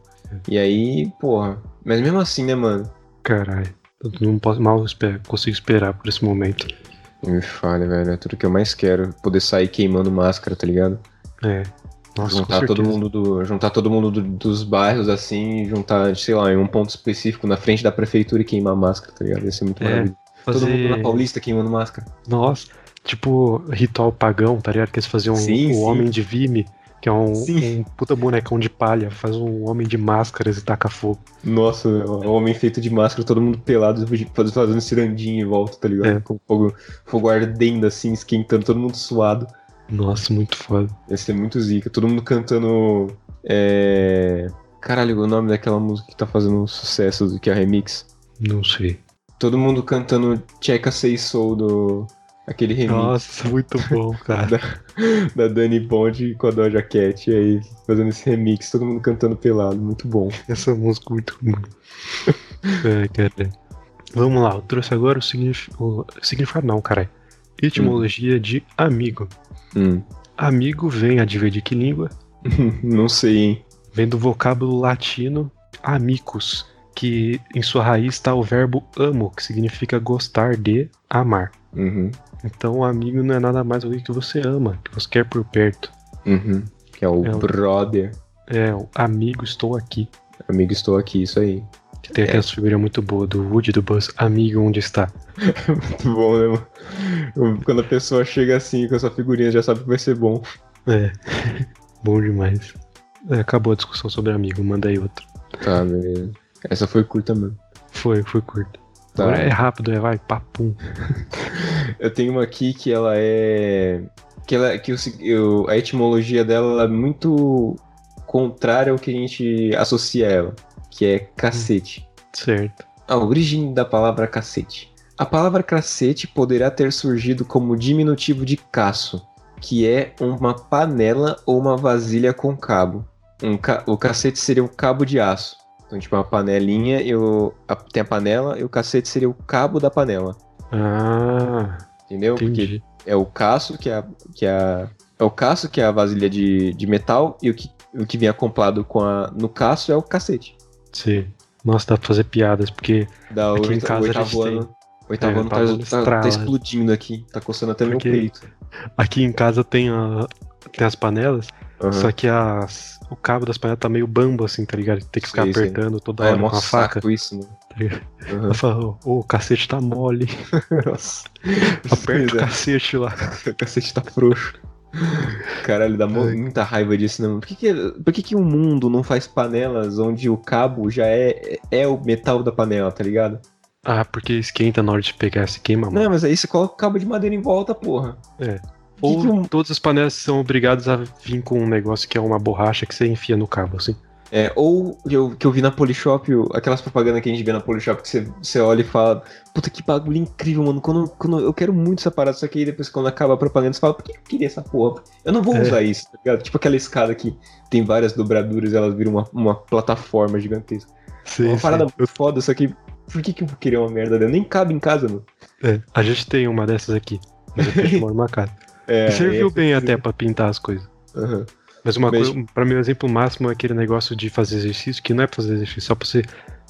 E aí, porra, mas mesmo assim, né, mano? Caralho. Eu não posso mal esper- consigo esperar por esse momento. Me falha, velho, é tudo que eu mais quero, poder sair queimando máscara, tá ligado? É. Nossa, juntar todo mundo do, juntar todo mundo do- dos bairros assim, juntar, sei lá, em um ponto específico na frente da prefeitura e queimar máscara, tá ligado? Ia ser muito É, maravilhoso. Todo mundo Fazer... na Paulista queimando máscara. Nossa, tipo ritual pagão, tá ligado? Que eles faziam Sim, o sim. Homem de Vime, que é um, um puta bonecão de palha, faz um homem de máscaras e taca fogo. Nossa, o homem feito de máscara, todo mundo pelado, faz- fazendo cirandinha em volta, tá ligado? É. Com fogo, fogo ardendo assim, esquentando, todo mundo suado. Nossa, muito foda. Ia ser muito zica. Todo mundo cantando. É. Caralho, o nome daquela música que tá fazendo um sucesso, que é a remix. Não sei. Todo mundo cantando Checa Say Soul do. Aquele remix. Nossa, muito bom, *laughs* cara. da Dani Bond com a Doja Cat, e aí fazendo esse remix, todo mundo cantando pelado, muito bom. Essa música é muito boa. *laughs* é, cara. Vamos lá, eu trouxe agora o, signif... o significado, não, caralho. Etimologia de amigo. Hum. Amigo vem, adivinha de que língua? *laughs* Não sei, hein? Vem do vocábulo latino amicus, que em sua raiz está o verbo amo, que significa gostar de, amar. Uhum. Então, o amigo não é nada mais do que você ama, que você quer por perto. Uhum. Que é o É o- brother. É, o amigo, estou aqui. Amigo, estou aqui, isso aí. Que tem É. aquela figurinha muito boa do Woody do Buzz, amigo, onde está? *laughs* Muito bom, né, mano? Quando a pessoa chega assim com essa figurinha, já sabe que vai ser bom. É, *laughs* bom demais. É, acabou a discussão sobre amigo, manda aí outro. Tá, beleza. Essa foi curta mesmo. Foi, foi curto. Tá. Agora é rápido, é, vai, papum. *laughs* Eu tenho uma aqui que ela é. Que, ela, que eu- a etimologia dela ela é muito contrária ao que a gente associa a ela, que é cacete. Certo. A origem da palavra cacete. A palavra cacete poderá ter surgido como diminutivo de caço, que é uma panela ou uma vasilha com cabo. Um ca- O cacete seria o cabo de aço. Então, tipo, uma panelinha, e o... a- tem a panela e o cacete seria o cabo da panela. Ah, Entendeu? Porque entendi. é o caço que é a, que é é o caço que é a vasilha de, de metal e o que, o que vem acoplado com a no caço é o cacete. Sim. Nossa, dá pra fazer piadas, porque Aqui em casa a oitavo gente ano. Oitavo É, ano tá, tá- tá estrala. explodindo aqui, tá coçando até Porque- meu peito. aqui em casa tem, a, tem as panelas, Aham. só que as, o cabo das panelas tá meio bambo assim, tá ligado? Tem que ficar sei. apertando toda Ah, é hora mó com a faca. isso, mano. Tá? Aham. Eu falo, ô, o cacete tá mole. *laughs* Nossa. Aperta o é, cacete lá. *laughs* o cacete tá frouxo. Caralho, dá muita raiva disso, né? mano? Por que, que, por que, que o mundo não faz panelas onde o cabo já é, é o metal da panela, tá ligado? Ah, porque esquenta na hora de pegar, se queima, mano. Não, mas aí você coloca o cabo de madeira em volta, porra. É. Por que Ou que um- todas as panelas são obrigadas a vir com um negócio que é uma borracha que você enfia no cabo, assim. É, ou que eu, que eu vi na Polishop, aquelas propagandas que a gente vê na Polishop, que você, você olha e fala, puta que bagulho incrível, mano. Quando, quando eu quero muito essa parada, só que aí depois quando acaba a propaganda, você fala, por que eu queria essa porra? Eu não vou É. usar isso, tá ligado? Tipo aquela escada que tem várias dobraduras e elas viram uma, uma plataforma gigantesca. Sim, uma sim. parada muito foda, só que por que, que eu vou querer uma merda dela? Nem cabe em casa, mano. É, a gente tem uma dessas aqui. Mas a gente mora numa casa. É, serviu bem até pra pintar as coisas. Aham. Mas uma coisa, pra mim, o exemplo máximo é aquele negócio de fazer exercício, que não é pra fazer exercício, só pra você.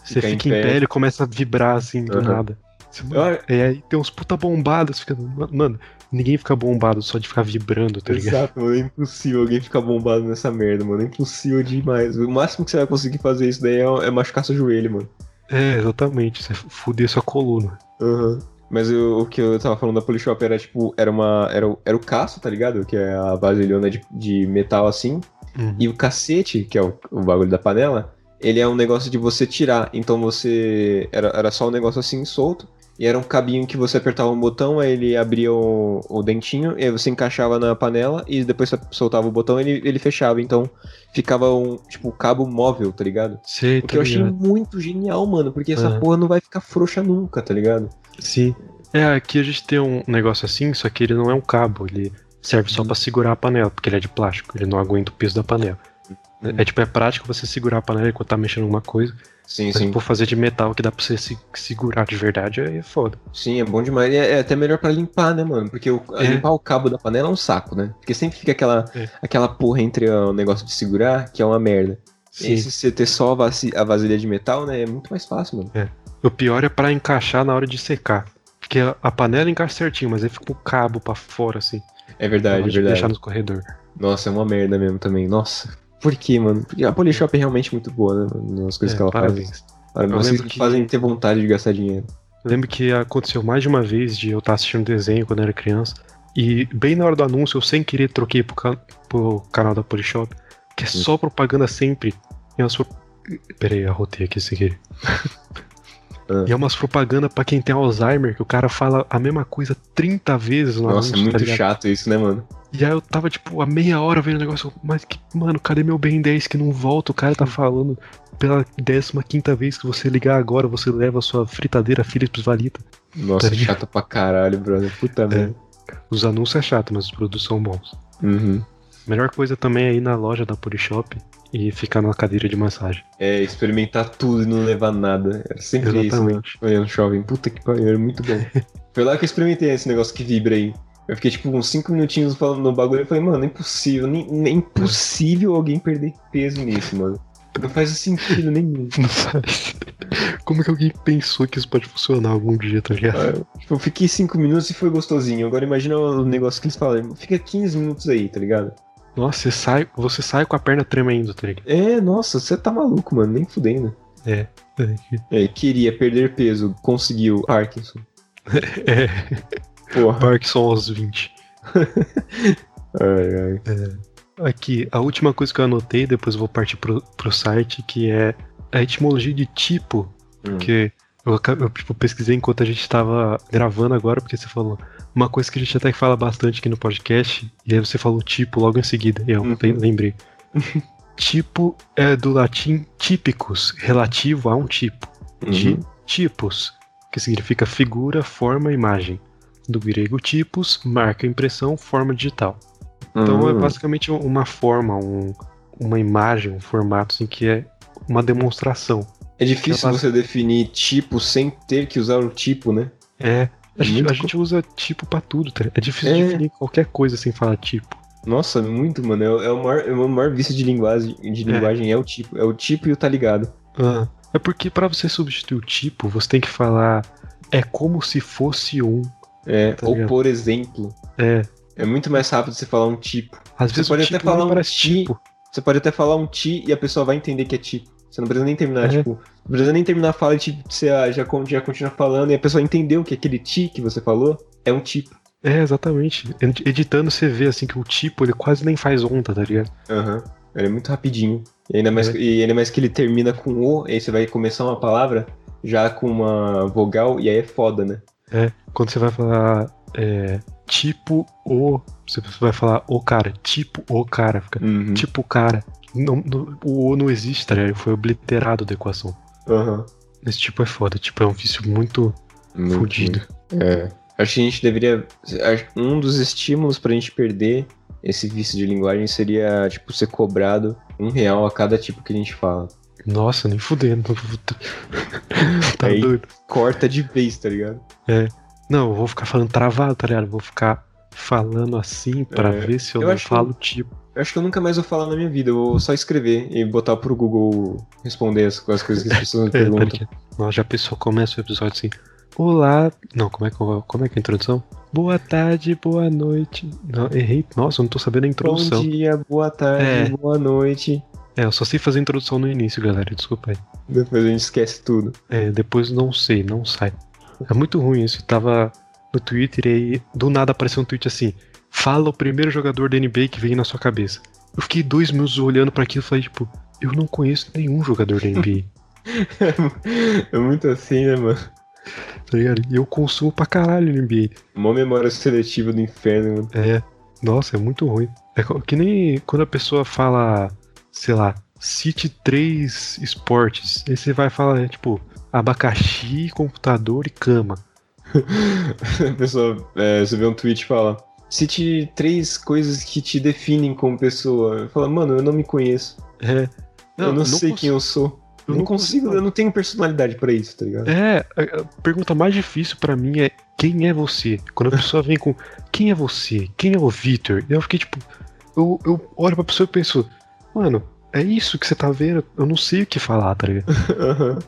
Você fica em pé. pé, ele começa a vibrar assim do Aham. nada. Você- Eu- E aí tem uns puta bombados, fica. Mano, ninguém fica bombado só de ficar vibrando, tá ligado? Exato, mano. É impossível alguém ficar bombado nessa merda, mano. É impossível demais. O máximo que você vai conseguir fazer isso daí é, é machucar seu joelho, mano. É, exatamente. Você fuder sua coluna. Aham. Mas eu- o que eu tava falando da Polishop era tipo, era uma. Era, o- era o caço, tá ligado? Que é a vasilhona de, de metal assim. Uhum. E o cacete, que é o, o bagulho da panela, ele é um negócio de você tirar. Então você. Era, era só um negócio assim solto. E era um cabinho que você apertava um botão, aí ele abria o, o dentinho, e aí você encaixava na panela, e depois você soltava o botão ele, ele fechava. Então ficava um, tipo, cabo móvel, tá ligado? Sei, O tá que eu achei ligado? muito genial, mano, porque essa Aham. porra não vai ficar frouxa nunca, tá ligado? Sim. É, aqui a gente tem um negócio assim, só que ele não é um cabo, ele serve só pra segurar a panela, porque ele é de plástico, ele não aguenta o peso da panela. Uhum. É tipo, é prático você segurar a panela enquanto tá mexendo em alguma coisa. Sim, Mas sim. por fazer de metal que dá pra você se- segurar de verdade, aí é foda. Sim, é bom demais. E é, é até melhor pra limpar, né, mano? Porque o- É. limpar o cabo da panela é um saco, né? Porque sempre fica aquela, É. aquela porra entre o negócio de segurar, que é uma merda. Sim. E se você ter só a, vasilha de metal, né, é muito mais fácil, mano. O pior é pra encaixar na hora de secar. Porque a, a panela encaixa certinho, mas aí fica o cabo pra fora, assim. É verdade, é de verdade. deixar no corredor. Nossa, é uma merda mesmo também. Nossa. Por quê, mano? Porque a Polishop é realmente muito boa, né, mano, nas coisas É, que ela parabéns. faz. Parabéns. Eu Vocês que- fazem ter vontade de gastar dinheiro. Eu lembro que aconteceu mais de uma vez de eu estar assistindo desenho quando eu era criança. E bem na hora do anúncio, eu sem querer troquei pro, ca- pro canal da Polishop, que é só propaganda sempre. E umas pro... Peraí, arrotei aqui sem querer. *laughs* Ah. E é umas propaganda pra quem tem Alzheimer, que o cara fala a mesma coisa 30 vezes no Nossa, anúncio. é tá muito ligado? chato isso, né, mano? E aí eu tava, tipo, a meia hora vendo o negócio, mas que, mano, cadê meu Ben 10 que não volta? O cara tá falando pela 15 vez que você ligar agora, você leva a sua fritadeira Philips Valita. Nossa, Tá chato pra caralho, brother. Puta merda. Os anúncios é chato, mas os produtos são bons. Uhum. Melhor coisa também é ir na loja da Polishop e ficar na cadeira de massagem. É, experimentar tudo e não levar nada. Era sempre isso? Exatamente. Foi no shopping. Puta que pariu, era muito bom. *laughs* Foi lá que eu experimentei esse negócio que vibra aí. Eu fiquei tipo uns 5 minutinhos falando no bagulho e falei, mano, é impossível, nem, nem impossível alguém perder peso nisso, mano. Não faz sentido nenhum. *laughs* Não faz. Como que alguém pensou que isso pode funcionar algum dia, tá ligado? Ah, Tipo, eu fiquei 5 minutos e foi gostosinho. Agora imagina o negócio que eles falam. Fica 15 minutos aí, tá ligado? Nossa, você sai, você sai com a perna tremendo, tá ligado? É, nossa, você tá maluco, mano. Nem fudendo. É. É, queria perder peso, conseguiu. Parkinson. *laughs* É. Porra. Parkinson aos 20. *laughs* Ai, ai. Aqui, a última coisa que eu anotei, depois eu vou partir pro, pro site, que é a etimologia de tipo, Hum. Eu, eu, tipo, pesquisei enquanto a gente tava gravando agora, porque você falou uma coisa que a gente até fala bastante aqui no podcast, e aí você falou tipo logo em seguida, eu Uhum. lem- lembrei. *laughs* tipo é do latim típicos, relativo a um tipo. De Uhum. tipos, que significa figura, forma, imagem. Do grego tipos, marca, impressão, forma digital. Então é Hum. basicamente uma forma, um- uma imagem, um formato assim que é uma demonstração. É difícil você definir tipo sem ter que usar o tipo, né? É. A, É gente, a gente usa tipo pra tudo, tá? É difícil É. definir qualquer coisa sem falar tipo. Nossa, muito, mano. É, é o maior, é o maior vício de linguagem, de linguagem é. o tipo. É o tipo e o tá ligado. Ah, é porque pra você substituir o tipo, você tem que falar é como se fosse um. É, Tá ou ligado? por exemplo. É. É muito mais rápido você falar um tipo. Às Você vezes pode o até tipo falar um ti. tipo. Você pode até falar um ti e a pessoa vai entender que é tipo. Você não precisa nem terminar, É. tipo. Não precisa nem terminar a fala e tipo, você ah, já, já continua falando e a pessoa entendeu que aquele ti que você falou é um tipo. É, exatamente. Ed- Editando você vê assim que o tipo ele quase nem faz onda, tá ligado? Aham. Ele é muito rapidinho. E ainda, mais, É. e ainda mais que ele termina com o, e aí você vai começar uma palavra já com uma vogal, e aí é foda, né? Quando você vai falar é, tipo o. Você vai falar o cara, tipo o cara. Fica Uhum. tipo o cara. Não, não- o o não existe, tá ligado? Foi obliterado da equação. Aham. Esse tipo é foda, tipo, é um vício muito Muito fudido. É. Acho que a gente deveria. Um dos estímulos pra gente perder esse vício de linguagem seria, tipo, ser cobrado um real a cada tipo que a gente fala. Nossa, nem fudendo. *laughs* tá Aí- doido. Corta de vez, tá ligado? Não, eu vou ficar falando travado, tá ligado? Vou ficar falando assim pra É, ver se eu, eu não acho falo tipo. Eu acho que eu nunca mais vou falar na minha vida. Eu vou só escrever e botar pro Google responder as, as coisas que as pessoas *laughs* me É, perguntam. ligado? Nossa, já a pessoa começa o episódio assim. Olá. Não, como é que, como é, que é a introdução? Boa tarde, boa noite. Não, errei. Nossa, eu não tô sabendo a Bom introdução. dia, boa tarde, É. boa noite. É, eu só sei fazer a introdução no início, galera. Desculpa aí. Depois a gente esquece tudo. É, depois não sei, não sai. É muito ruim isso. Eu tava no Twitter e aí do nada apareceu um tweet assim: Fala o primeiro jogador da NBA que vem na sua cabeça. Eu fiquei dois minutos olhando pra aquilo e falei, tipo, eu não conheço nenhum jogador da NBA. *laughs* é muito assim, né, mano? tá ligado? E eu consumo pra caralho NBA. Uma memória seletiva do inferno, mano. É. Nossa, é muito ruim. É que nem quando a pessoa fala, sei lá, cite três esportes. Aí você vai falar, é, tipo, abacaxi, computador e cama. *laughs* A pessoa, é, você vê um tweet e fala: Cite três coisas que te definem como pessoa. Fala, mano, eu não me conheço. É. eu não, sei cons- quem eu sou. Eu não não consigo, consigo. eu não tenho personalidade pra isso, tá ligado? É, a, pergunta mais difícil pra mim é quem é você? Quando a *laughs* pessoa vem com quem é você? Quem é o Victor? Eu fiquei tipo, eu, eu olho pra pessoa e penso, mano, é isso que você tá vendo? Eu não sei o que falar, tá ligado? *laughs* Aham.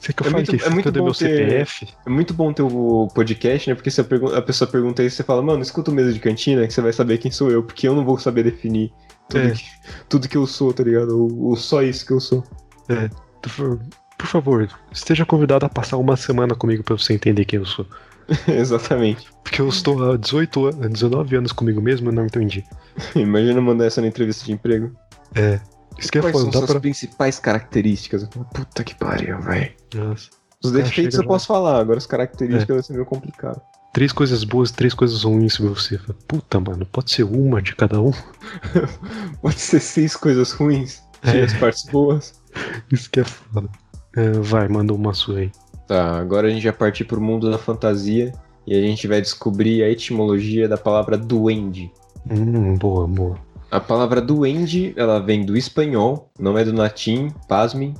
Você que eu É falei muito- que é muito do bom meu ter- CPF? É muito bom ter o podcast, né? Porque se a, a pessoa pergunta isso, você fala, mano, escuta o mesa de cantina que você vai saber quem sou eu, porque eu não vou saber definir tudo, É. que, tudo que eu sou, tá ligado? Ou, ou só isso que eu sou. Por, por favor, esteja convidado a passar uma semana comigo pra você entender quem eu sou. *laughs* Exatamente. Porque eu estou há 18 anos, 19 anos comigo mesmo e não entendi. *laughs* Imagina mandar essa na entrevista de emprego. É. Isso que é Quais foda, são dá suas pra. principais características? Puta que pariu, velho. Nossa. Os É, defeitos eu posso falar, agora as características É. vai ser meio complicado. Três coisas boas, três coisas ruins sobre você. Fala, Puta, mano, pode ser uma de cada um? *laughs* Pode ser seis coisas ruins, tira É. as partes boas. *laughs* Isso que é foda. É, vai, manda uma sua aí. Tá, agora a gente vai partir pro mundo da fantasia e a gente vai descobrir a etimologia da palavra duende. Hum, boa, boa. A palavra duende, ela vem do espanhol, não é do latim, pasmem,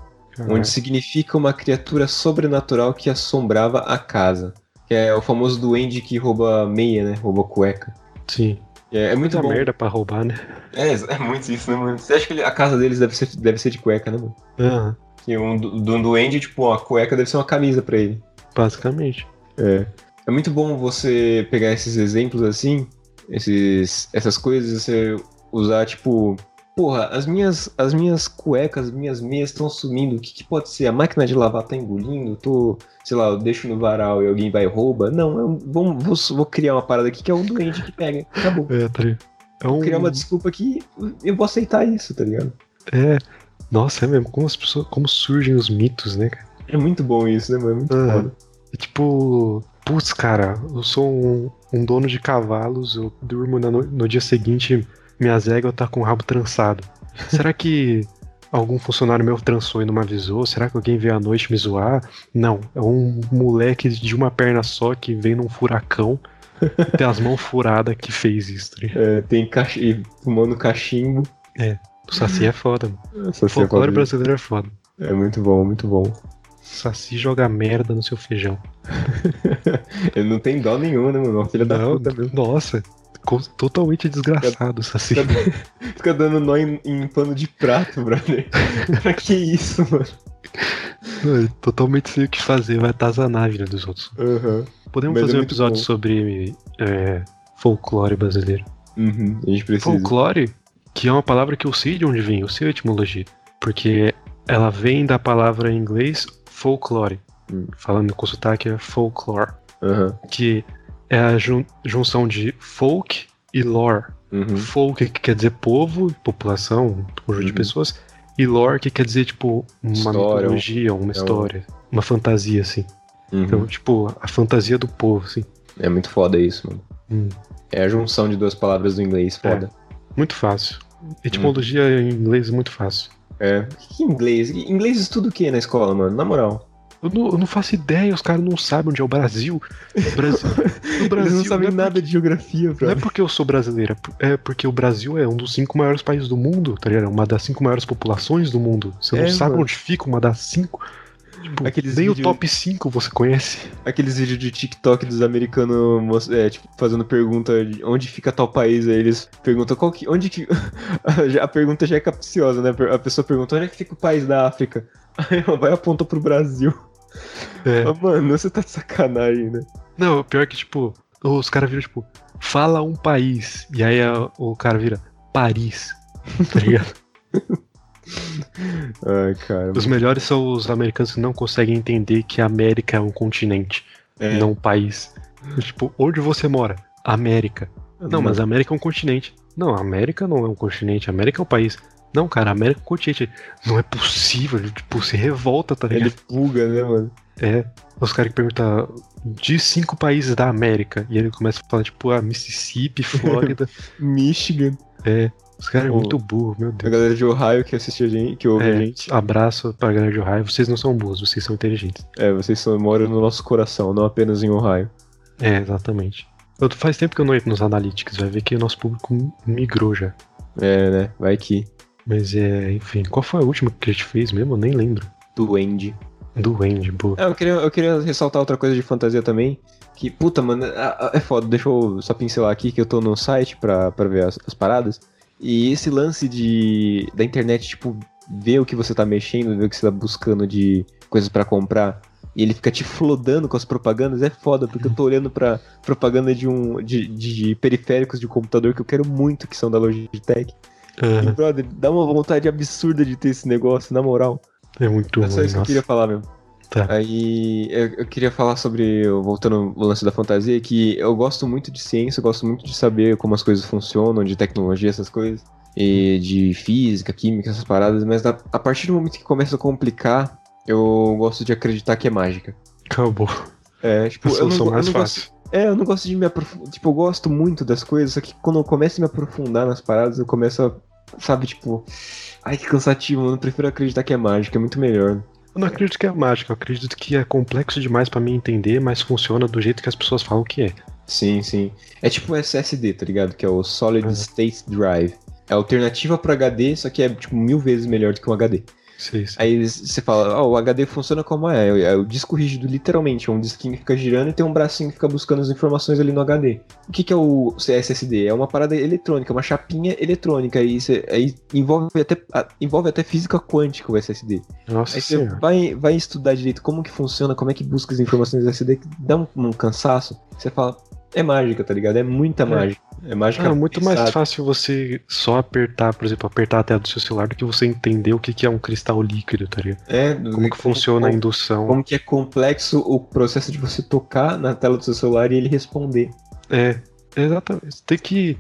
onde significa uma criatura sobrenatural que assombrava a casa. Que é o famoso duende que rouba meia, né? Rouba cueca. Sim. É, é muito Muita bom. merda pra roubar, né? É, é muito isso, né, mano? Você acha que a casa deles deve ser, deve ser de cueca, né, mano? Aham, Que um du- do duende, tipo, a cueca deve ser uma camisa pra ele. basicamente. É. É muito bom você pegar esses exemplos assim, esses, essas coisas, e você usar, tipo, porra, as minhas, as minhas cuecas, as minhas meias estão sumindo. O que, que pode ser? A máquina de lavar tá engolindo? Tô, sei lá, eu deixo no varal e alguém vai e rouba? Não, eu vou, vou, vou criar uma parada aqui que é um doente que pega. Acabou. É, tá? É Vou um. criar uma desculpa que eu vou aceitar isso, tá ligado? É. Nossa, é mesmo. Como as pessoas. Como surgem os mitos, né, cara? É muito bom isso, né, mano? É muito Aham. foda. É tipo. Putz, cara, eu sou um, um dono de cavalos, eu durmo no, no dia seguinte, minhas éguas tá com o rabo trançado. Será que algum funcionário meu trançou e não me avisou? Será que alguém veio à noite me zoar? Não, é um moleque de uma perna só que veio num furacão e *laughs* tem as mãos furadas que fez isso. tá? É, tem cach... fumando cachimbo. O Saci é foda, mano. *laughs* O folclore cena- brasileiro é foda. É muito bom, muito bom. Saci joga merda no seu feijão. *laughs* Ele não tem dó nenhum, né, mano? Filha da puta mesmo. nossa, totalmente desgraçado Saci. Fica, fica dando nó em, em pano de prato, brother. *laughs* pra que isso, mano? Não, totalmente sei o que fazer, vai atazanar a vida dos outros. Aham. Podemos Mas é fazer um muito episódio bom. sobre é, folclore brasileiro. Uhum, a gente precisa. Folclore, que é uma palavra que eu sei de onde vem, eu sei a etimologia. Porque ela vem da palavra em inglês folklore. Hum. Falando com sotaque é folklore. Aham. Que é a jun- junção de folk e lore. Uhum. Folk que quer dizer povo, população, um conjunto de Uhum. pessoas. E lore que quer dizer, tipo, uma História, mitologia, uma é um- história. Uma fantasia, assim. Uhum. Então, tipo, a fantasia do povo, assim. É muito foda isso, mano. Hum. É a junção de duas palavras do inglês, foda. Muito fácil. Etimologia em inglês é muito fácil. É. Que inglês? Inglês estuda o que na escola, mano? Na moral. Eu não, eu não faço ideia, os caras não sabem onde é o Brasil. O Brasil, o Brasil *laughs* Eles não sabem é nada de geografia, Não é bro. porque eu sou brasileira, é porque o Brasil é um dos cinco maiores países do mundo, tá ligado? É Uma das cinco maiores populações do mundo. Você não É, sabe mano. onde fica uma das cinco. Tipo, Aqueles nem vídeos- o top 5 você conhece. Aqueles vídeos de TikTok dos americanos é, tipo, fazendo pergunta de onde fica tal país, aí eles perguntam qual que. Onde que. *laughs* A pergunta já é capciosa, né? A pessoa pergunta onde é que fica o país da África? *laughs* Aí ela vai e aponta pro Brasil. É. Ah, mano, você tá de sacanagem, né? Não, o pior é que, tipo, os caras viram, tipo, fala um país. E aí a- o cara vira Paris. Tá ligado? *laughs* Ai, cara. os melhores são os americanos que não conseguem entender que a América é um continente, É. não um país. Tipo, onde você mora? América. Não, mas a América é um continente. Não, a América não é um continente, a América é um país. Não, cara, a América é continente. Não é possível, ele, tipo, se revolta, tá ligado? Ele buga, né, mano? É. Os caras que perguntam de cinco países da América. E ele começa a falar, tipo, ah, Mississippi, Flórida. *laughs* Michigan. é. Os caras é Ô. muito burro, meu A Deus. galera de Ohio que assiste a gente, que ouve a É, gente. abraço pra galera de Ohio. Vocês não são burros, vocês são inteligentes. É, vocês só moram no nosso coração, não apenas em Ohio. É, exatamente. Eu, faz tempo que eu não entro nos analytics, vai ver que o nosso público migrou já. É, né? Vai que. Mas é, enfim, qual foi a última que a gente fez mesmo? Eu nem lembro. Duende. Do Andy, boa. É, eu queria, eu queria ressaltar outra coisa de fantasia também. Que, puta, mano, é, foda. Deixa eu só pincelar aqui que eu tô no site pra, pra ver as, as paradas. E esse lance de da internet, tipo, ver o que você tá mexendo, ver o que você tá buscando de coisas pra comprar. E ele fica te flodando com as propagandas, é foda, porque eu tô olhando pra propaganda de um. de, de- de periféricos de computador que eu quero muito, que são da Logitech. E, Aham, brother, dá uma vontade absurda de ter esse negócio, na moral. é muito É só ruim, isso que eu nossa. queria falar mesmo. Tá. Aí eu, eu queria falar sobre, voltando ao lance da fantasia, que eu gosto muito de ciência, eu gosto muito de saber como as coisas funcionam, de tecnologia, essas coisas, e de física, química, essas paradas, mas a, a partir do momento que começa a complicar, eu gosto de acreditar que é mágica. Acabou. É, tipo, A eu não, solução go- eu mais não fácil. gosto. É, eu não gosto de me aprofundar. Tipo, eu gosto muito das coisas, só que quando eu começo a me aprofundar nas paradas, eu começo a. Sabe, tipo. Ai, que cansativo, mano. Eu prefiro acreditar que é mágica, é muito melhor. Eu não acredito que é mágica, eu acredito que é complexo demais pra mim entender, mas funciona do jeito que as pessoas falam que é. Sim, sim. É tipo o SSD, tá ligado? Que é o Solid Uhum. State Drive. É alternativa pro HD, só que é tipo mil vezes melhor do que um HD. Sei, sei. Aí você fala, ó, o HD funciona como é. É o disco rígido, literalmente. É um disquinho que fica girando e tem um bracinho que fica buscando as informações ali no HD. O que, que é o SSD? É uma parada eletrônica, uma chapinha eletrônica. E você, aí envolve até, envolve até física quântica o SSD. Nossa Aí você vai, vai estudar direito como que funciona, como é que busca as informações do SSD, que dá um, um cansaço. Você fala, é mágica, tá ligado? É muita É. mágica. É mágica. Ah, muito mais fácil você só apertar, por exemplo, apertar a tela do seu celular do que você entender o que que é um cristal líquido, tá ligado? É, Como que funciona a como, indução. como que é complexo o processo de você tocar na tela do seu celular e ele responder. É, exatamente. Você tem que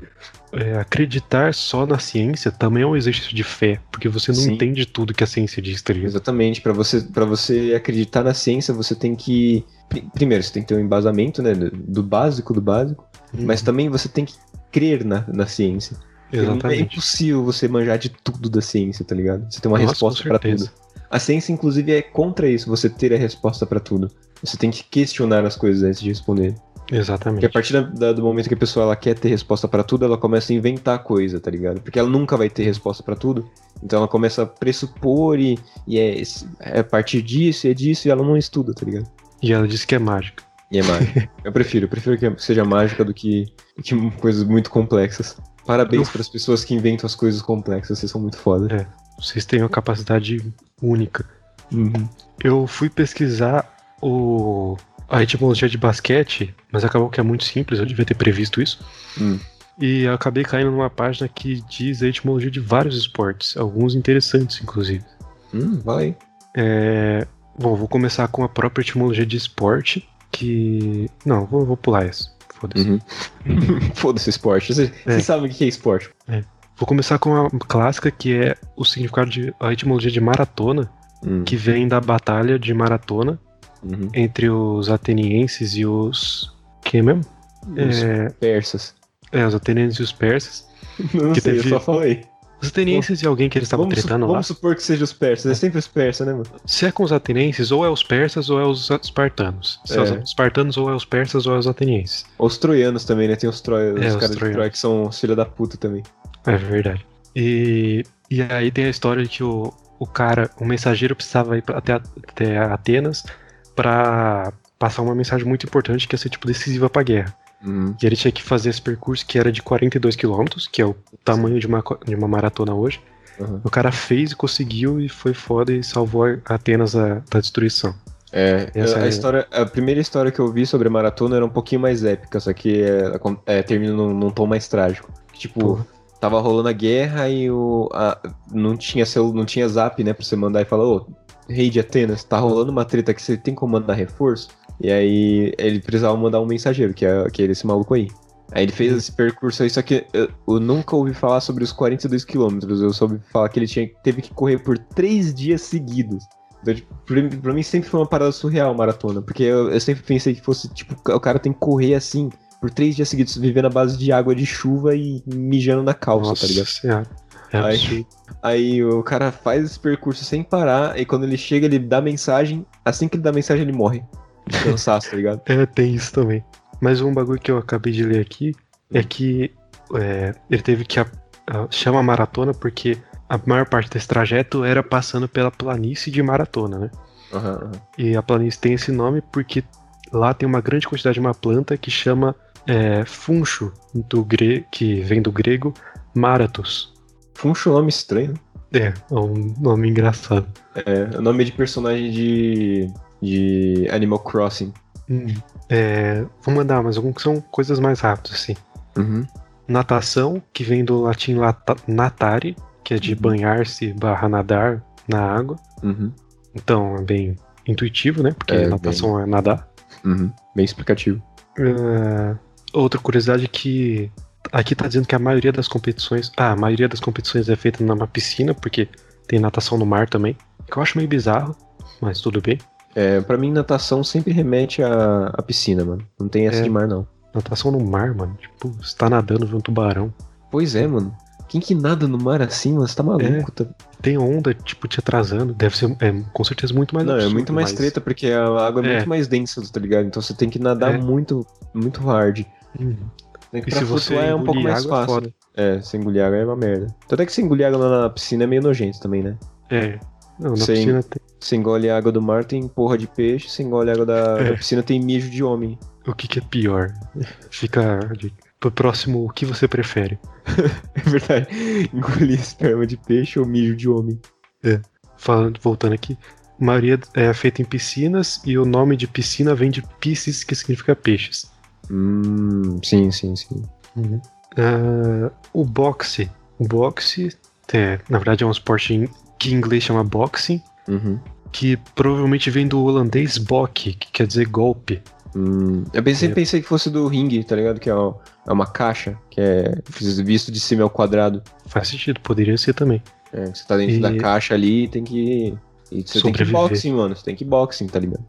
é, acreditar só na ciência também é um exercício de fé, porque você não Sim. entende tudo que a ciência diz, tá? Exatamente. Pra você, pra você acreditar na ciência, você tem que. pri- Primeiro, você tem que ter um embasamento, né? Do, básico do básico. Mas também você tem que crer na, na ciência. É Exatamente. impossível você manjar de tudo da ciência, tá ligado? Você tem uma Nossa, resposta certeza. tudo. A ciência, inclusive, é contra isso, você ter a resposta pra tudo. Você tem que questionar as coisas antes de responder. Porque a Exatamente. partir da- da- do momento que a pessoa ela quer ter resposta pra tudo, ela começa a inventar coisa, tá ligado? Porque ela nunca vai ter resposta pra tudo. Então ela começa a pressupor e, e é, é a partir disso e é disso e ela não estuda, tá ligado? E ela disse que é mágica. E é mágica. *laughs* eu prefiro, eu prefiro que seja mágica do que, que coisas muito complexas. Parabéns para as pessoas que inventam as coisas complexas, vocês são muito foda. É. Vocês têm uma capacidade única. Uhum. Eu fui pesquisar o a etimologia de basquete, mas acabou que é muito simples, eu devia ter previsto isso. Hum. E eu acabei caindo numa página que diz a etimologia de vários esportes, alguns interessantes, inclusive. Hum, vai aí. É, Bom, vou começar com a própria etimologia de esporte, que. Não, vou, vou pular essa. Foda-se. Uhum. *laughs* Foda-se esporte. Vocês É. vocês sabem o que é esporte. Vou começar com a clássica, que é o significado de. a etimologia de maratona, Hum. que vem da batalha de maratona Uhum. entre os atenienses e os Quem mesmo? Os É, persas. é, os atenienses e os persas. Não Que sei, teve- eu só falei. Os atenienses e alguém que eles estavam tretando lá. vamos supor que seja os persas. É sempre os persas, né, mano? Se é com os atenienses, ou é os persas ou é os espartanos. Se é, os É. espartanos, ou é os persas ou é os atenienses. Ou os troianos também, né? Tem os, tro... É, os os caras de troianos. Troia que são os filha da puta também. É verdade. E, e aí tem a história de que o, o cara, o mensageiro precisava ir até, até Atenas pra passar uma mensagem muito importante que ia ser tipo decisiva pra guerra. Uhum. E ele tinha que fazer esse percurso que era de 42 quilômetros, que é o tamanho de uma, de uma maratona hoje. Uhum. O cara fez e conseguiu e foi foda e salvou a- Atenas da, da destruição. É, Essa a, é- história, a primeira história que eu vi sobre a maratona era um pouquinho mais épica, só que é, é, termina num, num tom mais trágico. Tipo, Porra. tava rolando a guerra e o, a- não, tinha celu, não tinha zap, né, pra você mandar e falar, ô, rei de Atenas, tá rolando uma treta que você tem como mandar reforço? E aí ele precisava mandar um mensageiro, que é, que é esse maluco aí. Aí ele fez esse percurso aí, só que eu, eu nunca ouvi falar sobre os 42 quilômetros, eu soube falar que ele tinha, teve que correr por três dias seguidos. Então, tipo, pra, mim- pra mim sempre foi uma parada surreal maratona, porque eu, eu sempre pensei que fosse, tipo, o cara tem que correr assim, por três dias seguidos, vivendo à base de água de chuva e mijando na calça, tá ligado? Senhora. É Aí- absurdo. Aí o cara faz esse percurso sem parar, e quando ele chega, ele dá mensagem, assim que ele dá mensagem, ele morre. De *laughs* cansaço, tá ligado? É, tem isso também. Mas um bagulho que eu acabei de ler aqui é que é, ele teve que. a- a- chama maratona porque a maior parte desse trajeto era passando pela planície de maratona, né? Aham. E a planície tem esse nome porque lá tem uma grande quantidade de uma planta que chama é, funcho, do gre que vem do grego maratus. Funcho é um nome estranho. É, é um nome engraçado. É, o nome de personagem de. de Animal Crossing. Hum, é, vou mandar, mas alguns que são coisas mais rápidas, assim. Uhum. Natação, que vem do latim lata- natare, que é de Uhum. banhar-se barra nadar na água. Uhum. Então é bem intuitivo, né? Porque É, natação é nadar. Uhum. Bem explicativo. Ah, outra curiosidade é que aqui tá dizendo que a maioria das competições. Ah, a maioria das competições é feita numa piscina, porque tem natação no mar também. Que eu acho meio bizarro, mas tudo bem. É, pra mim, natação sempre remete à, à piscina, mano. Não tem essa É. de mar, não. Natação no mar, mano. Tipo, você tá nadando vendo um tubarão. Pois é, mano. Quem que nada no mar assim, mano? Você tá maluco? Tá- Tem onda, tipo, te atrasando. Deve ser, é, com certeza, muito mais Não, é absurdo, muito mais mas- treta, porque a água é, É. muito mais densa, tá ligado? Então você tem que nadar É. muito, muito hard. Uhum. Tem que E pra se você é um pouco mais água, é fácil. É, sem engolir água é uma merda. Tanto é que sem engolir água na piscina é meio nojento também, né? É. Não, na Sim. piscina tem. Você engole a água do mar, tem porra de peixe. Você engole a água da, É. da piscina, tem mijo de homem. O que, que é pior? Fica pro próximo, o que você prefere? *laughs* É verdade. Engolir esperma de peixe ou mijo de homem. Falando, voltando aqui, a maioria é feita em piscinas e o nome de piscina vem de piscis, que significa peixes. Hum, sim, sim, sim. Ah, o boxe. O boxe, é, na verdade, é um esporte que em inglês chama boxing, Uhum. que provavelmente vem do holandês bok, que quer dizer golpe. Hum, eu pensei, É. pensei que fosse do ringue, tá ligado? Que é, é uma caixa, que é visto de cima ao quadrado. Faz sentido, poderia ser também. É, você tá dentro E- da caixa ali e tem que. E você tem que Sobreviver. boxing, mano. Você tem que boxing, tá ligado?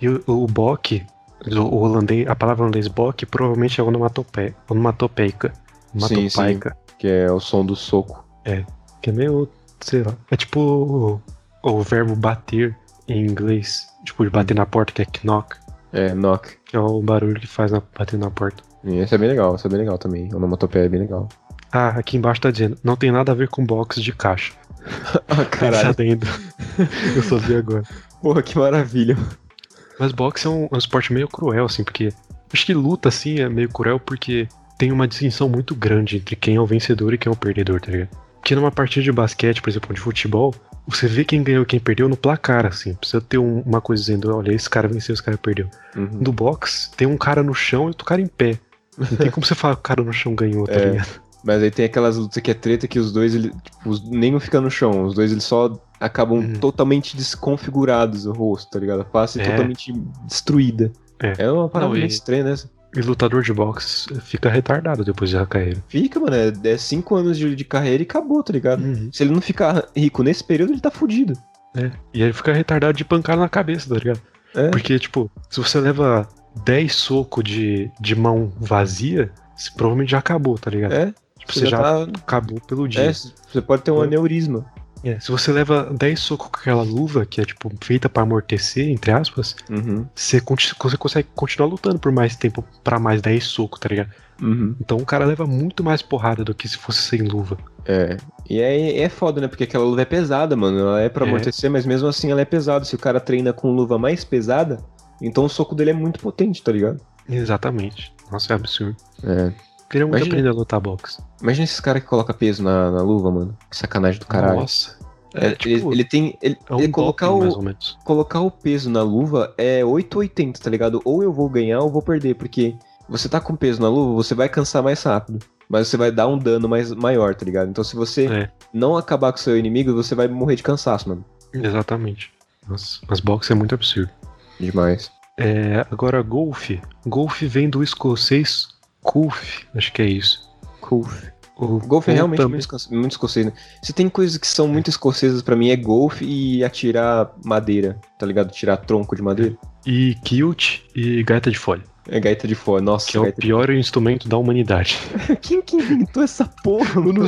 E o, o o o holandês, a palavra holandês bok provavelmente é onomatope, onomatopeica. Sim, sim. Que é o som do soco. Que é meio, sei lá. É tipo o, o verbo bater em inglês. Tipo, de bater na porta, que é knock. É, knock. Que é o barulho que faz na, bater na porta. E esse é bem legal, esse é bem legal também. Onomatopeia é bem legal. Ah, aqui embaixo tá dizendo, não tem nada a ver com box de caixa. *laughs* Ah, caralho. adendo. *laughs* Eu só vi agora. Porra, que maravilha. Mas boxe é um, é um esporte meio cruel, assim, porque. Acho que luta, assim, é meio cruel porque tem uma distinção muito grande entre quem é o vencedor e quem é o perdedor, tá ligado? Porque numa partida de basquete, por exemplo, de futebol, você vê quem ganhou e quem perdeu no placar, assim. Precisa ter um- uma coisa dizendo, olha, esse cara venceu, esse cara perdeu. Uhum. No boxe, tem um cara no chão e outro cara em pé. Não tem *laughs* como você falar que o cara no chão ganhou, tá É. ligado? Mas aí tem aquelas lutas que é treta que os dois, ele, tipo, os- nenhum fica no chão. Os dois eles só acabam Uhum. totalmente desconfigurados o rosto, tá ligado? A face É. totalmente destruída. É. uma parada Não, e- muito estranha, né? E lutador de boxe fica retardado depois da carreira. Fica, mano, é, é cinco anos de, de carreira e acabou, tá ligado? Se ele não ficar rico nesse período, ele tá fudido. É. E ele fica retardado de pancada na cabeça, tá ligado? É. Porque, tipo, se você leva 10 socos de, de mão vazia, você provavelmente já acabou, tá ligado? É, Tipo, você você já já tá- acabou pelo dia. é, você pode ter um É. aneurisma. É, se você leva 10 socos com aquela luva, que é tipo feita pra amortecer, entre aspas, Uhum, você, você consegue continuar lutando por mais tempo pra mais 10 socos, tá ligado? uhum. Então o cara leva muito mais porrada do que se fosse sem luva. É. E é, é foda, né? Porque aquela luva é pesada, mano. Ela é pra É. amortecer, mas mesmo assim ela é pesada. Se o cara treina com luva mais pesada, então o soco dele é muito potente, tá ligado? Exatamente. Nossa, é absurdo. É. Queria muito Imagina- aprender a lutar boxe. Imagina esses caras que colocam peso na, na luva, mano. Que sacanagem do caralho. Nossa. É, É, tipo, ele, ele tem. Ele, é um ele colocar, o, ou menos. colocar o peso na luva é 880, tá ligado? Ou eu vou ganhar ou vou perder, porque você tá com peso na luva, você vai cansar mais rápido. Mas você vai dar um dano mais, maior, tá ligado? Então se você É, não acabar com o seu inimigo, você vai morrer de cansaço, mano. exatamente. Nossa, mas boxe é muito absurdo. Demais. É, agora, golfe. Golfe vem do escocês Kulf, acho que é isso. Golfe. O Golfe é realmente também- muito, esco- muito escocês, né? Se tem coisas que são muito escocesas pra mim, é golfe e atirar madeira, tá ligado? Tirar tronco de madeira. E kilt e gaita de folha, É gaita de fora. Nossa, que é o gaita de pior instrumento da humanidade. *laughs* Quem que inventou essa porra, mano?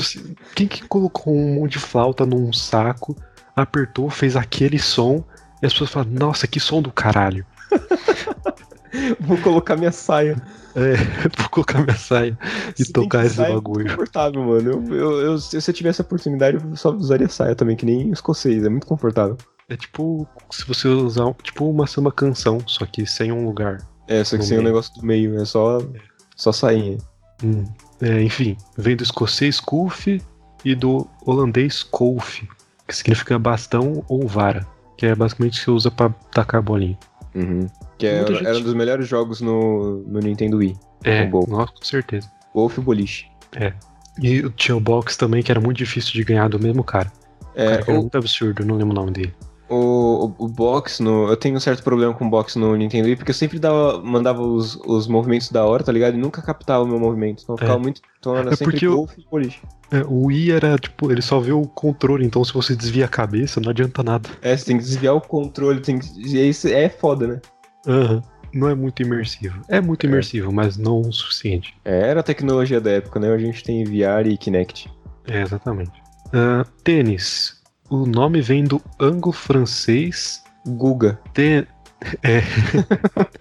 quem que colocou um monte de flauta num saco, apertou, fez aquele som, e as pessoas falam, nossa, que som do caralho. *laughs* Vou colocar minha saia. É, *laughs* vou colocar minha saia e Se tocar esse é bagulho. muito confortável, mano. Eu, eu, eu- se eu tivesse a oportunidade, eu só usaria saia também, que nem escocês. É muito confortável. É tipo se você usar tipo uma samba canção, só que sem um lugar. É, só que sem o meio. negócio do meio. É só, só sainha. Hum. É, enfim, vem do escocês kulf e do holandês kolf, que significa bastão ou vara, que é basicamente o que você usa pra tacar bolinha. Uhum. Que é, gente- era um dos melhores jogos no, no Nintendo Wii. É, O gol. nossa, com certeza. Golf e boliche. E tinha o box também, que era muito difícil de ganhar do mesmo cara. O É, cara que era o, muito absurdo, não lembro o nome dele. O, o, o box no. Eu tenho um certo problema com o box no Nintendo Wii, porque eu sempre dava, mandava os, os movimentos da hora, tá ligado? E nunca captava o meu movimento. Então eu ficava É. muito. Então era É sempre golfe e boliche. É, o Wii era, tipo, ele só vê o controle, então se você desvia a cabeça, não adianta nada. É, você tem que desviar o controle, tem que. E cê- é foda, né? Aham. Não é muito imersivo. É muito imersivo, mas não o suficiente. É, era a tecnologia da época, né? A gente tem VR e Kinect. É, exatamente. Ah, tênis. O nome vem do anglo-francês. Guga. Tê... É.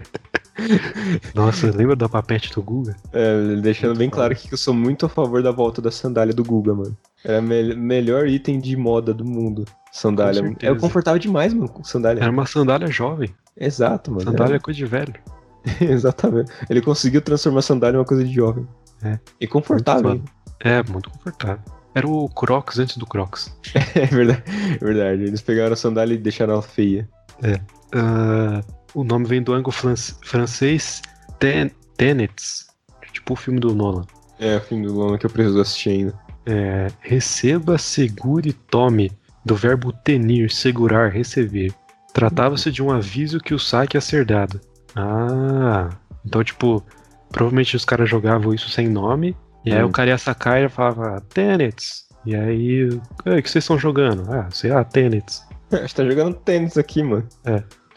*laughs* Nossa, lembra da papete do Guga? É, deixando Muito bem claro aqui que eu sou muito a favor da volta da sandália do Guga, mano. Era o me melhor item de moda do mundo. Sandália. É confortável demais, mano, com sandália. Era uma sandália jovem. Exato, mano. Sandália é coisa de velho. É- *laughs* Exatamente. Ele conseguiu transformar a sandália em uma coisa de jovem. É. E confortável. Muito É, muito confortável. Era o Crocs antes do Crocs. *laughs* é verdade. É verdade. Eles pegaram a sandália e deixaram ela feia. Ah, o nome vem do anglo-francês Ten Tenets. Tipo o filme do Nolan. É o filme do Loma que eu preciso assistir ainda. É, receba, segure, tome. Do verbo tenir, segurar, receber. Tratava-se de um aviso que o saque ia ser dado. Ah, então, tipo, provavelmente os caras jogavam isso sem nome. E aí Hum. o cara ia sacar e falava, Tenets. E aí, "Ei, o que vocês estão jogando? Ah, sei lá, Tenets. *laughs* A gente tá jogando tênis aqui, mano.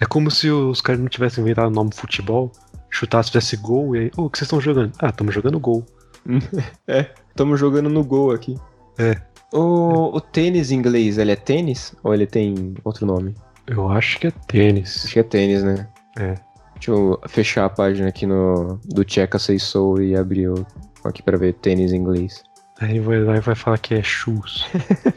É como se os caras não tivessem inventado o nome futebol, chutasse, fizesse gol, e aí, ô, o que vocês estão jogando? Ah, estamos jogando gol. *laughs* Tamo jogando no gol aqui. É. O, o tênis em inglês, ele é tênis? Ou ele tem outro nome? Eu acho que é tênis. Acho que é tênis, né? É. Deixa eu fechar a página aqui no do Checa Say Soul e abrir o, aqui pra ver tênis em inglês. Aí vai lá e vai falar que é shoes.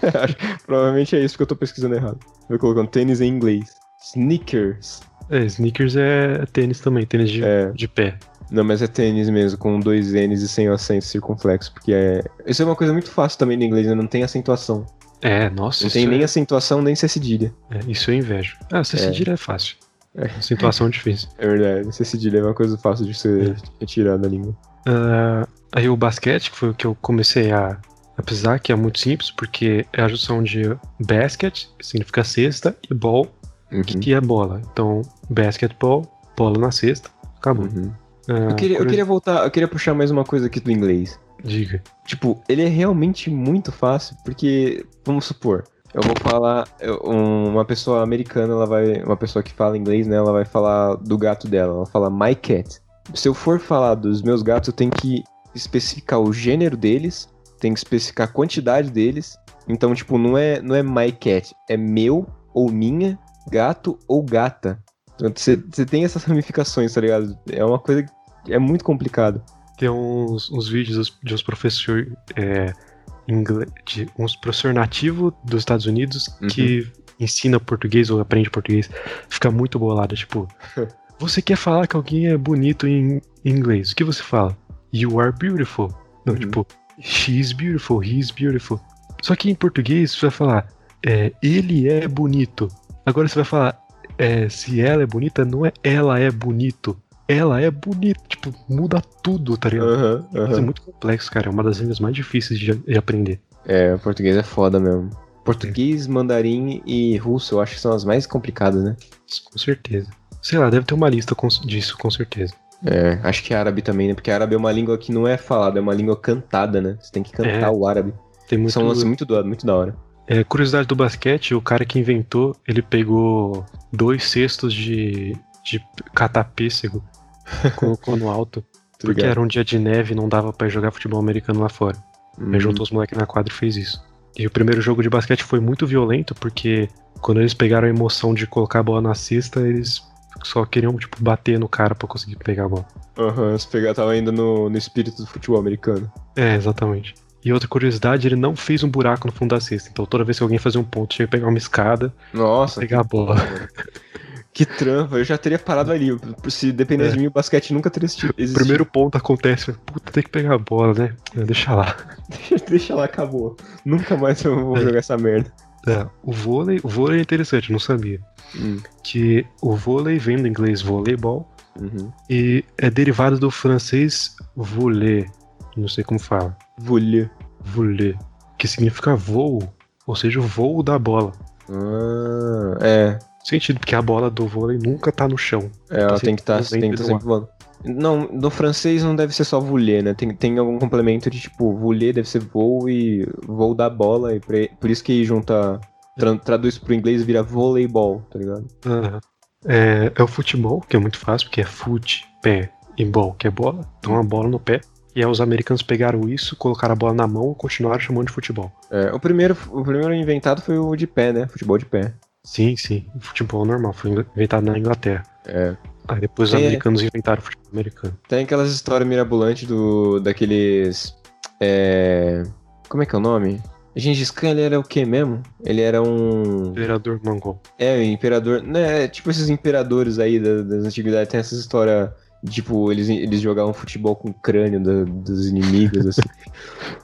*laughs* Provavelmente é isso que eu tô pesquisando errado. Eu colocando tênis em inglês. Sneakers. É, sneakers é tênis também, tênis de, É. de pé. Não, mas é tênis mesmo, com dois N's e sem o acento circunflexo, porque é. Isso é uma coisa muito fácil também no inglês, né? Não tem acentuação. É, nossa, Não tem nem é, acentuação, nem cedilha. é, isso eu invejo. Ah, você É. cedilha é fácil. É. Situação difícil. É verdade, C cedilha é uma coisa fácil de ser retirada da língua. Ah, aí o basquete, que foi o que eu comecei a, a precisar, que é muito simples, porque é a junção de basket, que significa cesta, e ball, Uhum. que é bola. Então, basketball, bola na cesta, acabou. Uhum. Ah, Eu, queria, eu queria voltar, eu queria puxar mais uma coisa aqui do inglês. Diga. Tipo, ele é realmente muito fácil, porque, vamos supor, Eu vou falar. eu- um- Uma pessoa americana, ela vai. Uma pessoa que fala inglês, né? Ela vai falar do gato dela. Ela fala my cat. Se eu for falar dos meus gatos, eu tenho que especificar o gênero deles, tem que especificar a quantidade deles. Então, tipo, não é, não é my cat, é meu ou minha, gato ou gata. Então, Você você tem essas *laughs* ramificações, tá ligado? É uma coisa que é muito complicado. Tem uns, uns vídeos de uns professores é, de uns professor nativo dos Estados Unidos que ensina português ou aprende português. Fica muito bolado, tipo, *laughs* você quer falar que alguém é bonito em inglês? O que você fala? You are beautiful. Não, Uhum. tipo, she is beautiful, he is beautiful. Só que em português você vai falar, é, ele é bonito. Agora você vai falar, é, se ela é bonita, não é ela é bonito. Ela é bonita. Tipo, muda tudo, tá ligado? Aham, Isso é muito complexo, cara. É uma das línguas mais difíceis de, de aprender. É, o português é foda mesmo. Português, mandarim e russo, eu acho que são as mais complicadas, né? Com certeza. Sei lá, deve ter uma lista com- disso, com certeza. É, acho que árabe também, né? Porque árabe é uma língua que não é falada, é uma língua cantada, né? Você tem que cantar É. o árabe. Tem muito. Isso é um lance muito, do, muito da hora. É, curiosidade do basquete, o cara que inventou, ele pegou dois cestos de, de catar pêssego, colocou no alto, *laughs* porque ligado? era um dia de neve e não dava pra ir jogar futebol americano lá fora. Hum, Aí juntou os moleques na quadra e fez isso. E o primeiro jogo de basquete foi muito violento, porque quando eles pegaram a emoção de colocar a bola na cesta, eles só queriam, tipo, bater no cara pra conseguir pegar a bola. Aham, se pegar, tava ainda no, no espírito do futebol americano. É, exatamente. E outra curiosidade, ele não fez um buraco no fundo da cesta. Então toda vez que alguém fazia um ponto, tinha que pegar uma escada, Nossa, pegar a bola. *laughs* que trampa. Eu já teria parado ali. Se dependesse É. de mim, o basquete nunca teria existido. O primeiro ponto acontece, puta, tem que pegar a bola, né? Deixa lá. Deixa lá, acabou. Nunca mais eu vou É. jogar essa merda. É, o vôlei, o vôlei é interessante, não sabia. Hum, Que o vôlei vem do inglês voleibol uhum. e é derivado do francês voler. Não sei como fala. Voulez. Voler. Que significa voo, ou seja, o voo da bola. Ah, é. Sentido, porque a bola do vôlei nunca tá no chão. É, ela tem que estar tá no ar. sempre voando. Não, no francês não deve ser só voulez, né? Tem, tem algum complemento de tipo, voulez deve ser voo e voo da bola, e por, por isso que junta. Tra, traduz pro inglês e vira voleibol, tá ligado? Aham. É, é o futebol, que é muito fácil, porque é fute, pé e ball, que é bola. Então a bola no pé. E aí os americanos pegaram isso, colocaram a bola na mão e continuaram chamando de futebol. É, o, primeiro, o primeiro inventado foi o de pé, né? Futebol de pé. Sim, sim. O futebol normal, foi inventado na Inglaterra. É. Aí depois os Tem- americanos inventaram o futebol americano. Tem aquelas histórias mirabolantes do, daqueles. É. Como é que é o nome? Gengis Khan, ele era o que mesmo? Ele era um. Imperador mongol. É, o imperador. Né, tipo esses imperadores aí da- das antiguidades, tem essa história. Tipo, eles, eles jogavam futebol com o crânio da- dos inimigos, assim.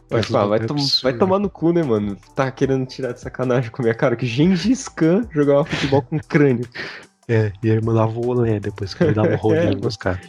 Vai, *laughs* Mas falar, vai, é tom- vai tomar no cu, né, mano? Tá querendo tirar de sacanagem com a minha cara que Gengis Khan jogava futebol com crânio. É, e aí mandava o olé depois que ele dava um *laughs* rolinho nos caras.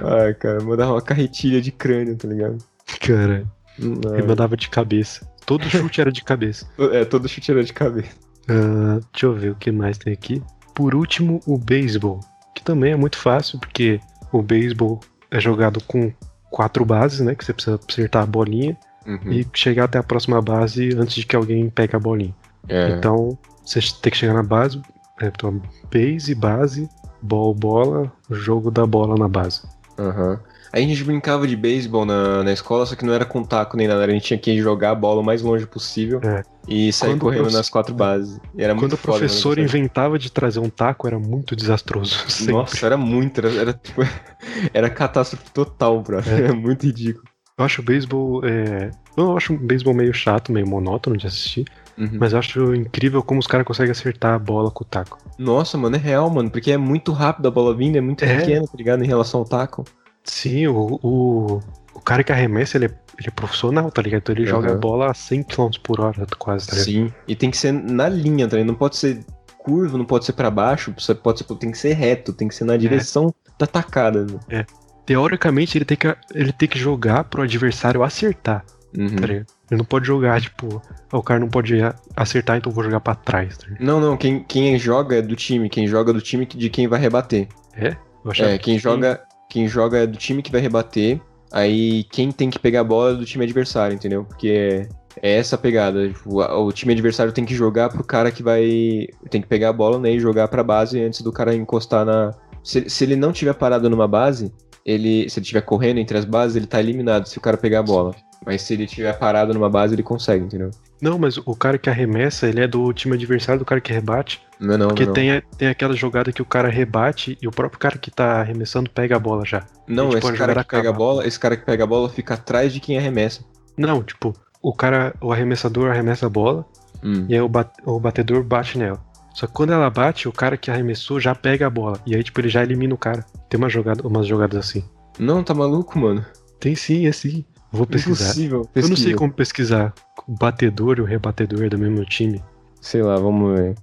Ai, cara, mandava uma carretilha de crânio, tá ligado? Cara, Não, ele mandava de cabeça. Todo *laughs* chute era de cabeça. É, todo chute era de cabeça. Ah, deixa eu ver o que mais tem aqui. Por último, o beisebol, que também é muito fácil, porque o beisebol é jogado com quatro bases, né? Que você precisa acertar a bolinha Uhum. e chegar até a próxima base antes de que alguém pegue a bolinha. É. Então, você tem que chegar na base, é, então, base, base, ball, bola, jogo da bola na base. Aham. Aí a gente brincava de beisebol na, na escola, só que não era com taco nem nada. A gente tinha que jogar a bola o mais longe possível É. e sair Quando correndo nas quatro bases. E era Quando muito o foda, professor né, inventava de trazer um taco, era muito desastroso. *laughs* sempre. Nossa, era muito. Era, era, tipo. *laughs* Era catástrofe total, bro. É. Era *laughs* muito ridículo. Eu acho o beisebol. É... Eu acho o beisebol meio chato, meio monótono de assistir. Uhum. Mas eu acho incrível como os caras conseguem acertar a bola com o taco. Nossa, mano, é real, mano. Porque é muito rápido a bola vindo, é muito É. pequena, tá ligado? Em relação ao taco. Sim, o, o, o cara que arremessa, ele é, ele é profissional, tá ligado? Então ele joga a bola a 100 km por hora, quase, tá ligado? Sim. E tem que ser na linha, tá ligado? Não pode ser curvo, não pode ser pra baixo, pode ser, tem que ser reto, tem que ser na É. direção da tacada. Né? Teoricamente, ele tem, que, ele tem que jogar pro adversário acertar, Uhum. tá ligado? Ele não pode jogar, tipo, ah, o cara não pode acertar, então eu vou jogar pra trás, tá? Não, não, quem, quem joga é do time, quem joga é do time de quem vai rebater. É? Eu É, quem que- joga, quem joga é do time que vai rebater, aí quem tem que pegar a bola é do time adversário, entendeu? Porque é, essa a pegada. Tipo, a- o time adversário tem que jogar pro cara que vai. Tem que pegar a bola né, e jogar pra base antes do cara encostar na. Se, se ele não tiver parado numa base, ele. Se ele estiver correndo entre as bases, ele tá eliminado se o cara pegar a bola. Mas se ele tiver parado numa base, ele consegue, entendeu? Não, mas o cara que arremessa, ele é do time adversário do cara que rebate. Não, é não, Porque não. tem, a- tem aquela jogada que o cara rebate e o próprio cara que tá arremessando pega a bola já. Não, gente esse cara que pega a bola, esse cara que pega a bola fica atrás de quem arremessa. Não, tipo, o cara, o arremessador arremessa a bola Hum. e aí o, o batedor bate nela. Só que quando ela bate, o cara que arremessou já pega a bola. E aí, tipo, ele já elimina o cara. Tem uma jogada, umas jogadas assim. Não, tá maluco, mano? Tem sim, é sim. Vou pesquisar. Impossível. Eu não sei Pesquisa. como pesquisar o batedor e o rebatedor do mesmo time. Sei lá, vamos ver.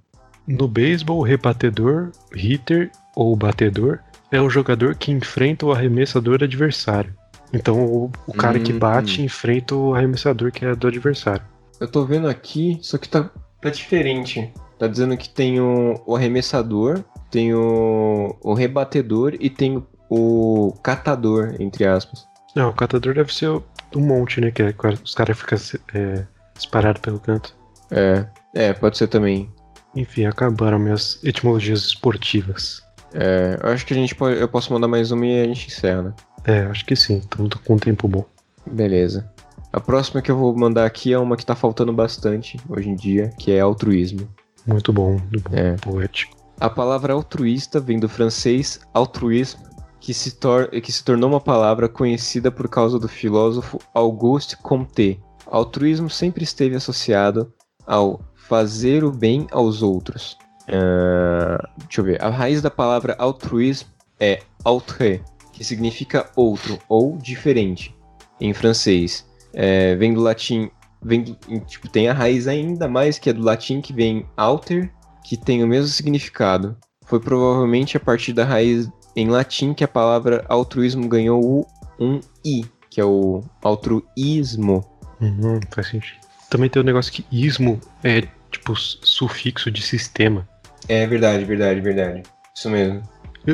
No beisebol, o rebatedor, hitter ou batedor é o jogador que enfrenta o arremessador adversário. Então o, o cara que Hum. bate enfrenta o arremessador que é do adversário. Eu tô vendo aqui, só que tá, tá diferente. Tá dizendo que tem o, o arremessador, tem o, o rebatedor e tem o, o catador, entre aspas. Não, o catador deve ser o- um monte, né? Que é, os caras ficam é, espalhados pelo canto. É, é, pode ser também. Enfim, acabaram minhas etimologias esportivas. É, eu acho que a gente pode, eu posso mandar mais uma e a gente encerra, né? É, acho que sim. Estamos com um tempo bom. Beleza. A próxima que eu vou mandar aqui é uma que tá faltando bastante hoje em dia, que é altruísmo. Muito bom, muito bom. É. Poético. A palavra altruísta vem do francês altruisme, que se, que se tornou uma palavra conhecida por causa do filósofo Auguste Comte. Altruísmo sempre esteve associado ao fazer o bem aos outros. Ah, deixa eu ver. A raiz da palavra altruisme é autre, que significa outro ou diferente em francês. É, vem do latim. Vem do- tipo, tem a raiz ainda mais que é do latim que vem alter, que tem o mesmo significado. Foi provavelmente a partir da raiz em latim que a palavra altruísmo ganhou o um i, que é o altruísmo. Uhum, faz sentido. Também tem o negócio que ismo é tipo sufixo de sistema. É verdade, verdade, verdade. Isso mesmo.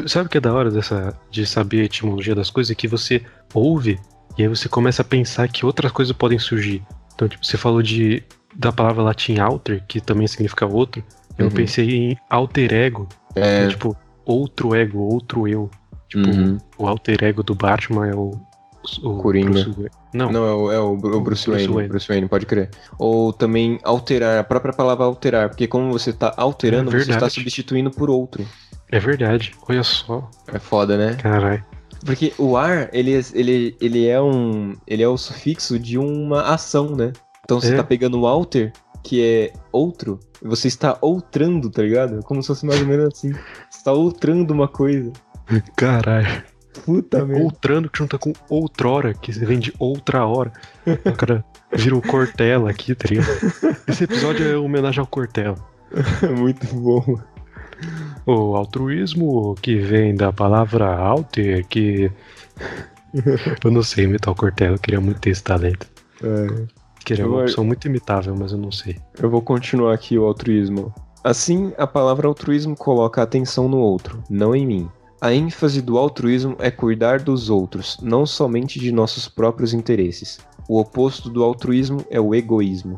Sabe o que é da hora dessa, de saber a etimologia das coisas? É que você ouve e aí você começa a pensar que outras coisas podem surgir. Então, tipo, você falou de da palavra latim alter, que também significa outro. Eu Uhum. pensei em alter ego, que É. é tipo outro ego, outro eu. Tipo, Uhum. o alter ego do Batman é o. o Coringa. Bruce Wayne. Não, Não, é o, é o o Bruce, Bruce Wayne, Wayne. Bruce Wayne, pode crer. Ou também alterar, a própria palavra alterar, porque como você tá alterando, É você está substituindo por outro. é verdade. Olha só. É foda, né? Caralho. Porque o ar, ele, é- ele, ele é um. Ele é o sufixo de uma ação, né? Então você É. tá pegando o alter, que é outro, você está outrando, tá ligado? Como se fosse mais ou menos assim. Você tá outrando uma coisa. *laughs* Caralho. Puta merda. Outrando que junta com outrora, que vem de outra hora. O cara vira o Cortella aqui, tá ligado? Esse episódio é homenagem ao Cortella. *laughs* Muito bom. O altruísmo que vem da palavra alter, que. *laughs* Eu não sei imitar o Cortella, eu queria muito ter esse talento. É. Queria uma Eu- pessoa muito imitável, mas eu não sei. Eu vou continuar aqui o altruísmo. Assim, a palavra altruísmo coloca a atenção no outro, não em mim. A ênfase do altruísmo é cuidar dos outros, não somente de nossos próprios interesses. O oposto do altruísmo é o egoísmo.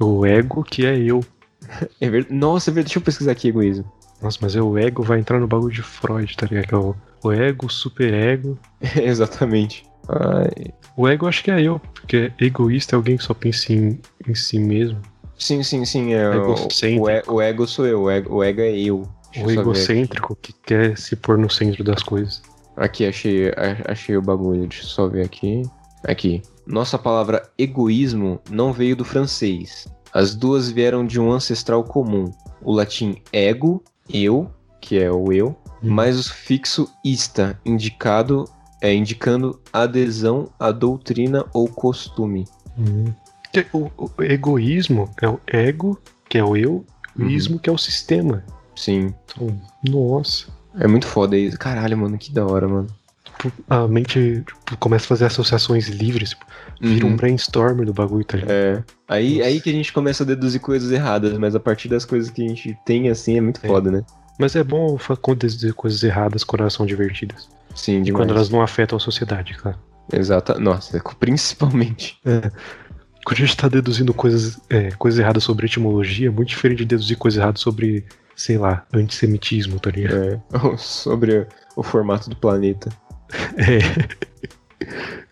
O ego que é eu. *laughs* É verdade. Nossa, é verdade. Deixa eu pesquisar aqui egoísmo. Nossa, mas é o ego vai entrar no bagulho de Freud, tá ligado? Que é o, o ego, o superego. *laughs* Exatamente. Ai. O ego acho que é eu, porque egoísta é alguém que só pensa em, em si mesmo. Sim, sim, sim. É, o, o, o ego sou eu. O ego, o ego é eu. Deixa o eu egocêntrico que quer se pôr no centro das coisas. Aqui, achei, achei o bagulho. Deixa eu só ver aqui. Aqui. Nossa palavra egoísmo não veio do francês. As duas vieram de um ancestral comum. O latim ego, eu, que é o eu, mais o sufixo ista, indicado, é, indicando adesão à doutrina ou costume. Uhum. O, o egoísmo é o ego, que é o eu, e o Uhum. ismo, que é o sistema. Sim. Então, nossa. É muito foda isso. Caralho, mano, que da hora, mano. Tipo, a mente tipo, começa a fazer associações livres, tipo, vira um Uhum. brainstorm do bagulho, tá ligado? É. Aí, Nossa. aí que a gente começa a deduzir coisas erradas, mas a partir das coisas que a gente tem, assim, é muito É. foda, né? Mas é bom acontecer coisas erradas são divertidas. Sim, demais. quando elas não afetam a sociedade, claro. Exata. Nossa, *laughs* principalmente. quando a gente tá deduzindo coisas, é, coisas erradas sobre etimologia, é muito diferente de deduzir coisas erradas sobre, sei lá, antissemitismo, tá ligado? É, *laughs* sobre o formato do planeta. *laughs*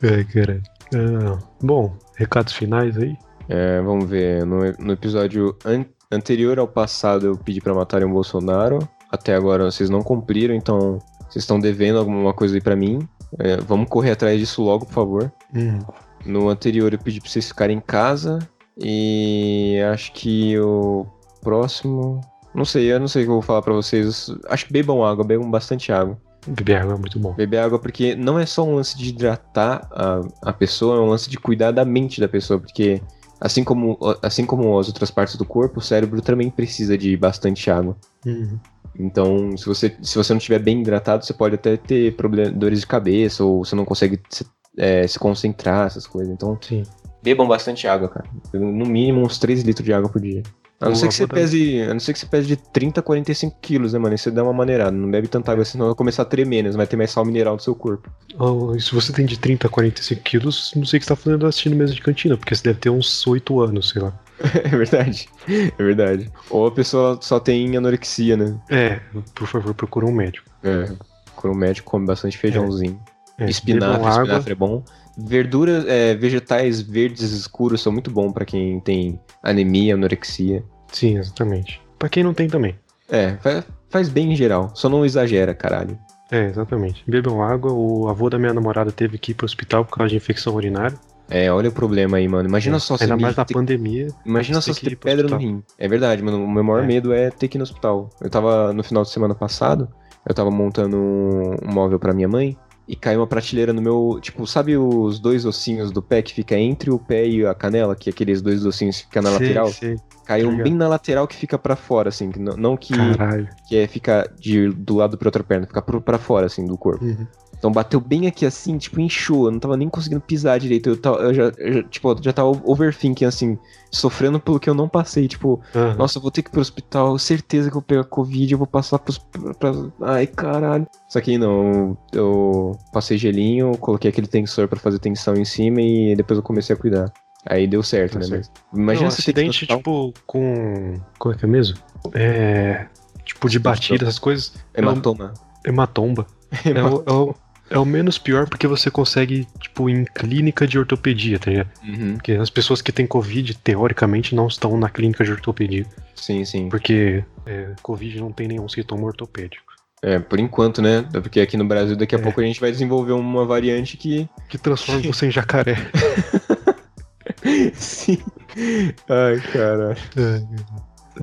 É. é, cara. Ah, bom, recados finais aí? É, vamos ver. No, no episódio an anterior ao passado, eu pedi para matarem o Bolsonaro. Até agora vocês não cumpriram, então vocês estão devendo alguma coisa aí para mim. É, vamos correr atrás disso logo, por favor. Hum. No anterior eu pedi pra vocês ficarem em casa. E acho que o próximo. Não sei, eu não sei o que eu vou falar pra vocês. Acho que bebam água, bebam bastante água. Beber água é muito bom. Beber água porque não é só um lance de hidratar a, a pessoa, é um lance de cuidar da mente da pessoa, porque assim como, assim como as outras partes do corpo, o cérebro também precisa de bastante água. Uhum. Então, se você, se você não estiver bem hidratado, você pode até ter problemas, dores de cabeça, ou você não consegue se, é, se concentrar, essas coisas. Então, Sim. bebam bastante água, cara. No mínimo uns 3 litros de água por dia. A não, ser que você pese, a não ser que você pese de 30 a 45 quilos, né, mano? E você dá uma maneirada. Não bebe tanta água, senão vai começar a tremer, né? Vai ter mais sal mineral no seu corpo. Oh, e se você tem de 30 a 45 quilos, não sei o que você tá fazendo assistindo mesa de cantina, porque você deve ter uns 8 anos, sei lá. *laughs* É verdade. É verdade. Ou a pessoa só tem anorexia, né? É, por favor, procura um médico. É. Procura um médico, come bastante feijãozinho. É, espinafre, bebam água. espinafre é bom. Verduras, é, vegetais verdes escuros são muito bons pra quem tem anemia, anorexia. Sim, exatamente. Pra quem não tem também. É, fa- faz bem em geral. Só não exagera, caralho. É, exatamente. Bebam água. O avô da minha namorada teve que ir pro hospital por causa de infecção urinária. É, olha o problema aí, mano. Imagina só se Ainda mais na ter- pandemia. Imagina só se ter pedra no rim. É verdade, mano. O meu maior É. medo é ter que ir no hospital. Eu tava no final de semana passado, eu tava montando um móvel pra minha mãe e caiu uma prateleira no meu. Tipo, sabe os dois ossinhos do pé que fica entre o pé e a canela? Que aqueles dois ossinhos que ficam na Sei, lateral? sei. Caiu bem na lateral que fica pra fora, assim. que não, não que, Caralho. que é, fica de, do lado pra outra perna, fica pra fora, assim, do corpo. Uhum. Então bateu bem aqui assim, tipo, inchou. Eu não tava nem conseguindo pisar direito. Eu, tava, eu já, eu já, tipo, já tava overthinking, assim, sofrendo pelo que eu não passei. Tipo, Aham. nossa, eu vou ter que ir pro hospital, certeza que eu vou pegar Covid, eu vou passar pros. Pra, ai, caralho. Só que não, eu passei gelinho, coloquei aquele tensor pra fazer tensão em cima e depois eu comecei a cuidar. Aí deu certo, Tá né? certo. Mas imagina Não, no acidente, hospital, tipo, com. Como é que é mesmo? É. Tipo, de batida, essas coisas. hematoma. Hematomba. *laughs* É o, é, o, é o menos pior porque você consegue, tipo, em clínica de ortopedia, tá ligado? Uhum. Porque as pessoas que têm Covid, teoricamente, não estão na clínica de ortopedia. Sim, sim. Porque é, Covid não tem nenhum sintoma ortopédico. É, por enquanto, né? Porque aqui no Brasil daqui a É. pouco a gente vai desenvolver uma variante que. Que transforma você em jacaré. *laughs* Sim. Ai, cara.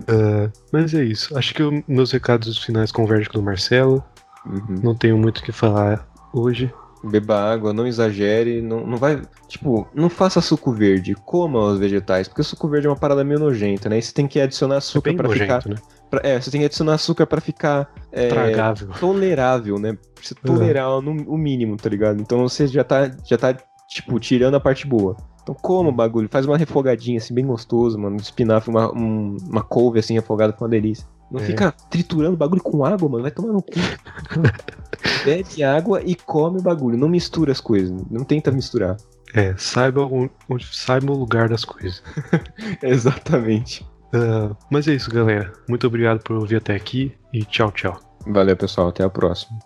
É, mas é isso. Acho que o- meus recados finais convergem com o Marcelo. Uhum. Não tenho muito o que falar hoje. Beba água, não exagere, não, não vai. Tipo, não faça suco verde, coma os vegetais, porque o suco verde é uma parada meio nojenta, né? E você tem que adicionar É açúcar pra nojento, ficar. né? pra- é, você tem que adicionar açúcar pra ficar é, Tragável. tolerável, né? Pra você Uhum. tolerar no, o mínimo, tá ligado? Então você já tá, já tá, tipo, tirando a parte boa. Então coma o bagulho, faz uma refogadinha assim, bem gostoso, mano. Espinafre, uma, um- uma couve assim refogada com uma delícia. Não É. fica triturando o bagulho com água, mano. Vai tomar no cu. *laughs* Bebe água e come o bagulho. Não mistura as coisas. Não tenta misturar. É, saiba, o- onde, saiba o lugar das coisas. *laughs* Exatamente. Ah, mas é isso, galera. Muito obrigado por ouvir até aqui e tchau, tchau. Valeu, pessoal. Até a próxima.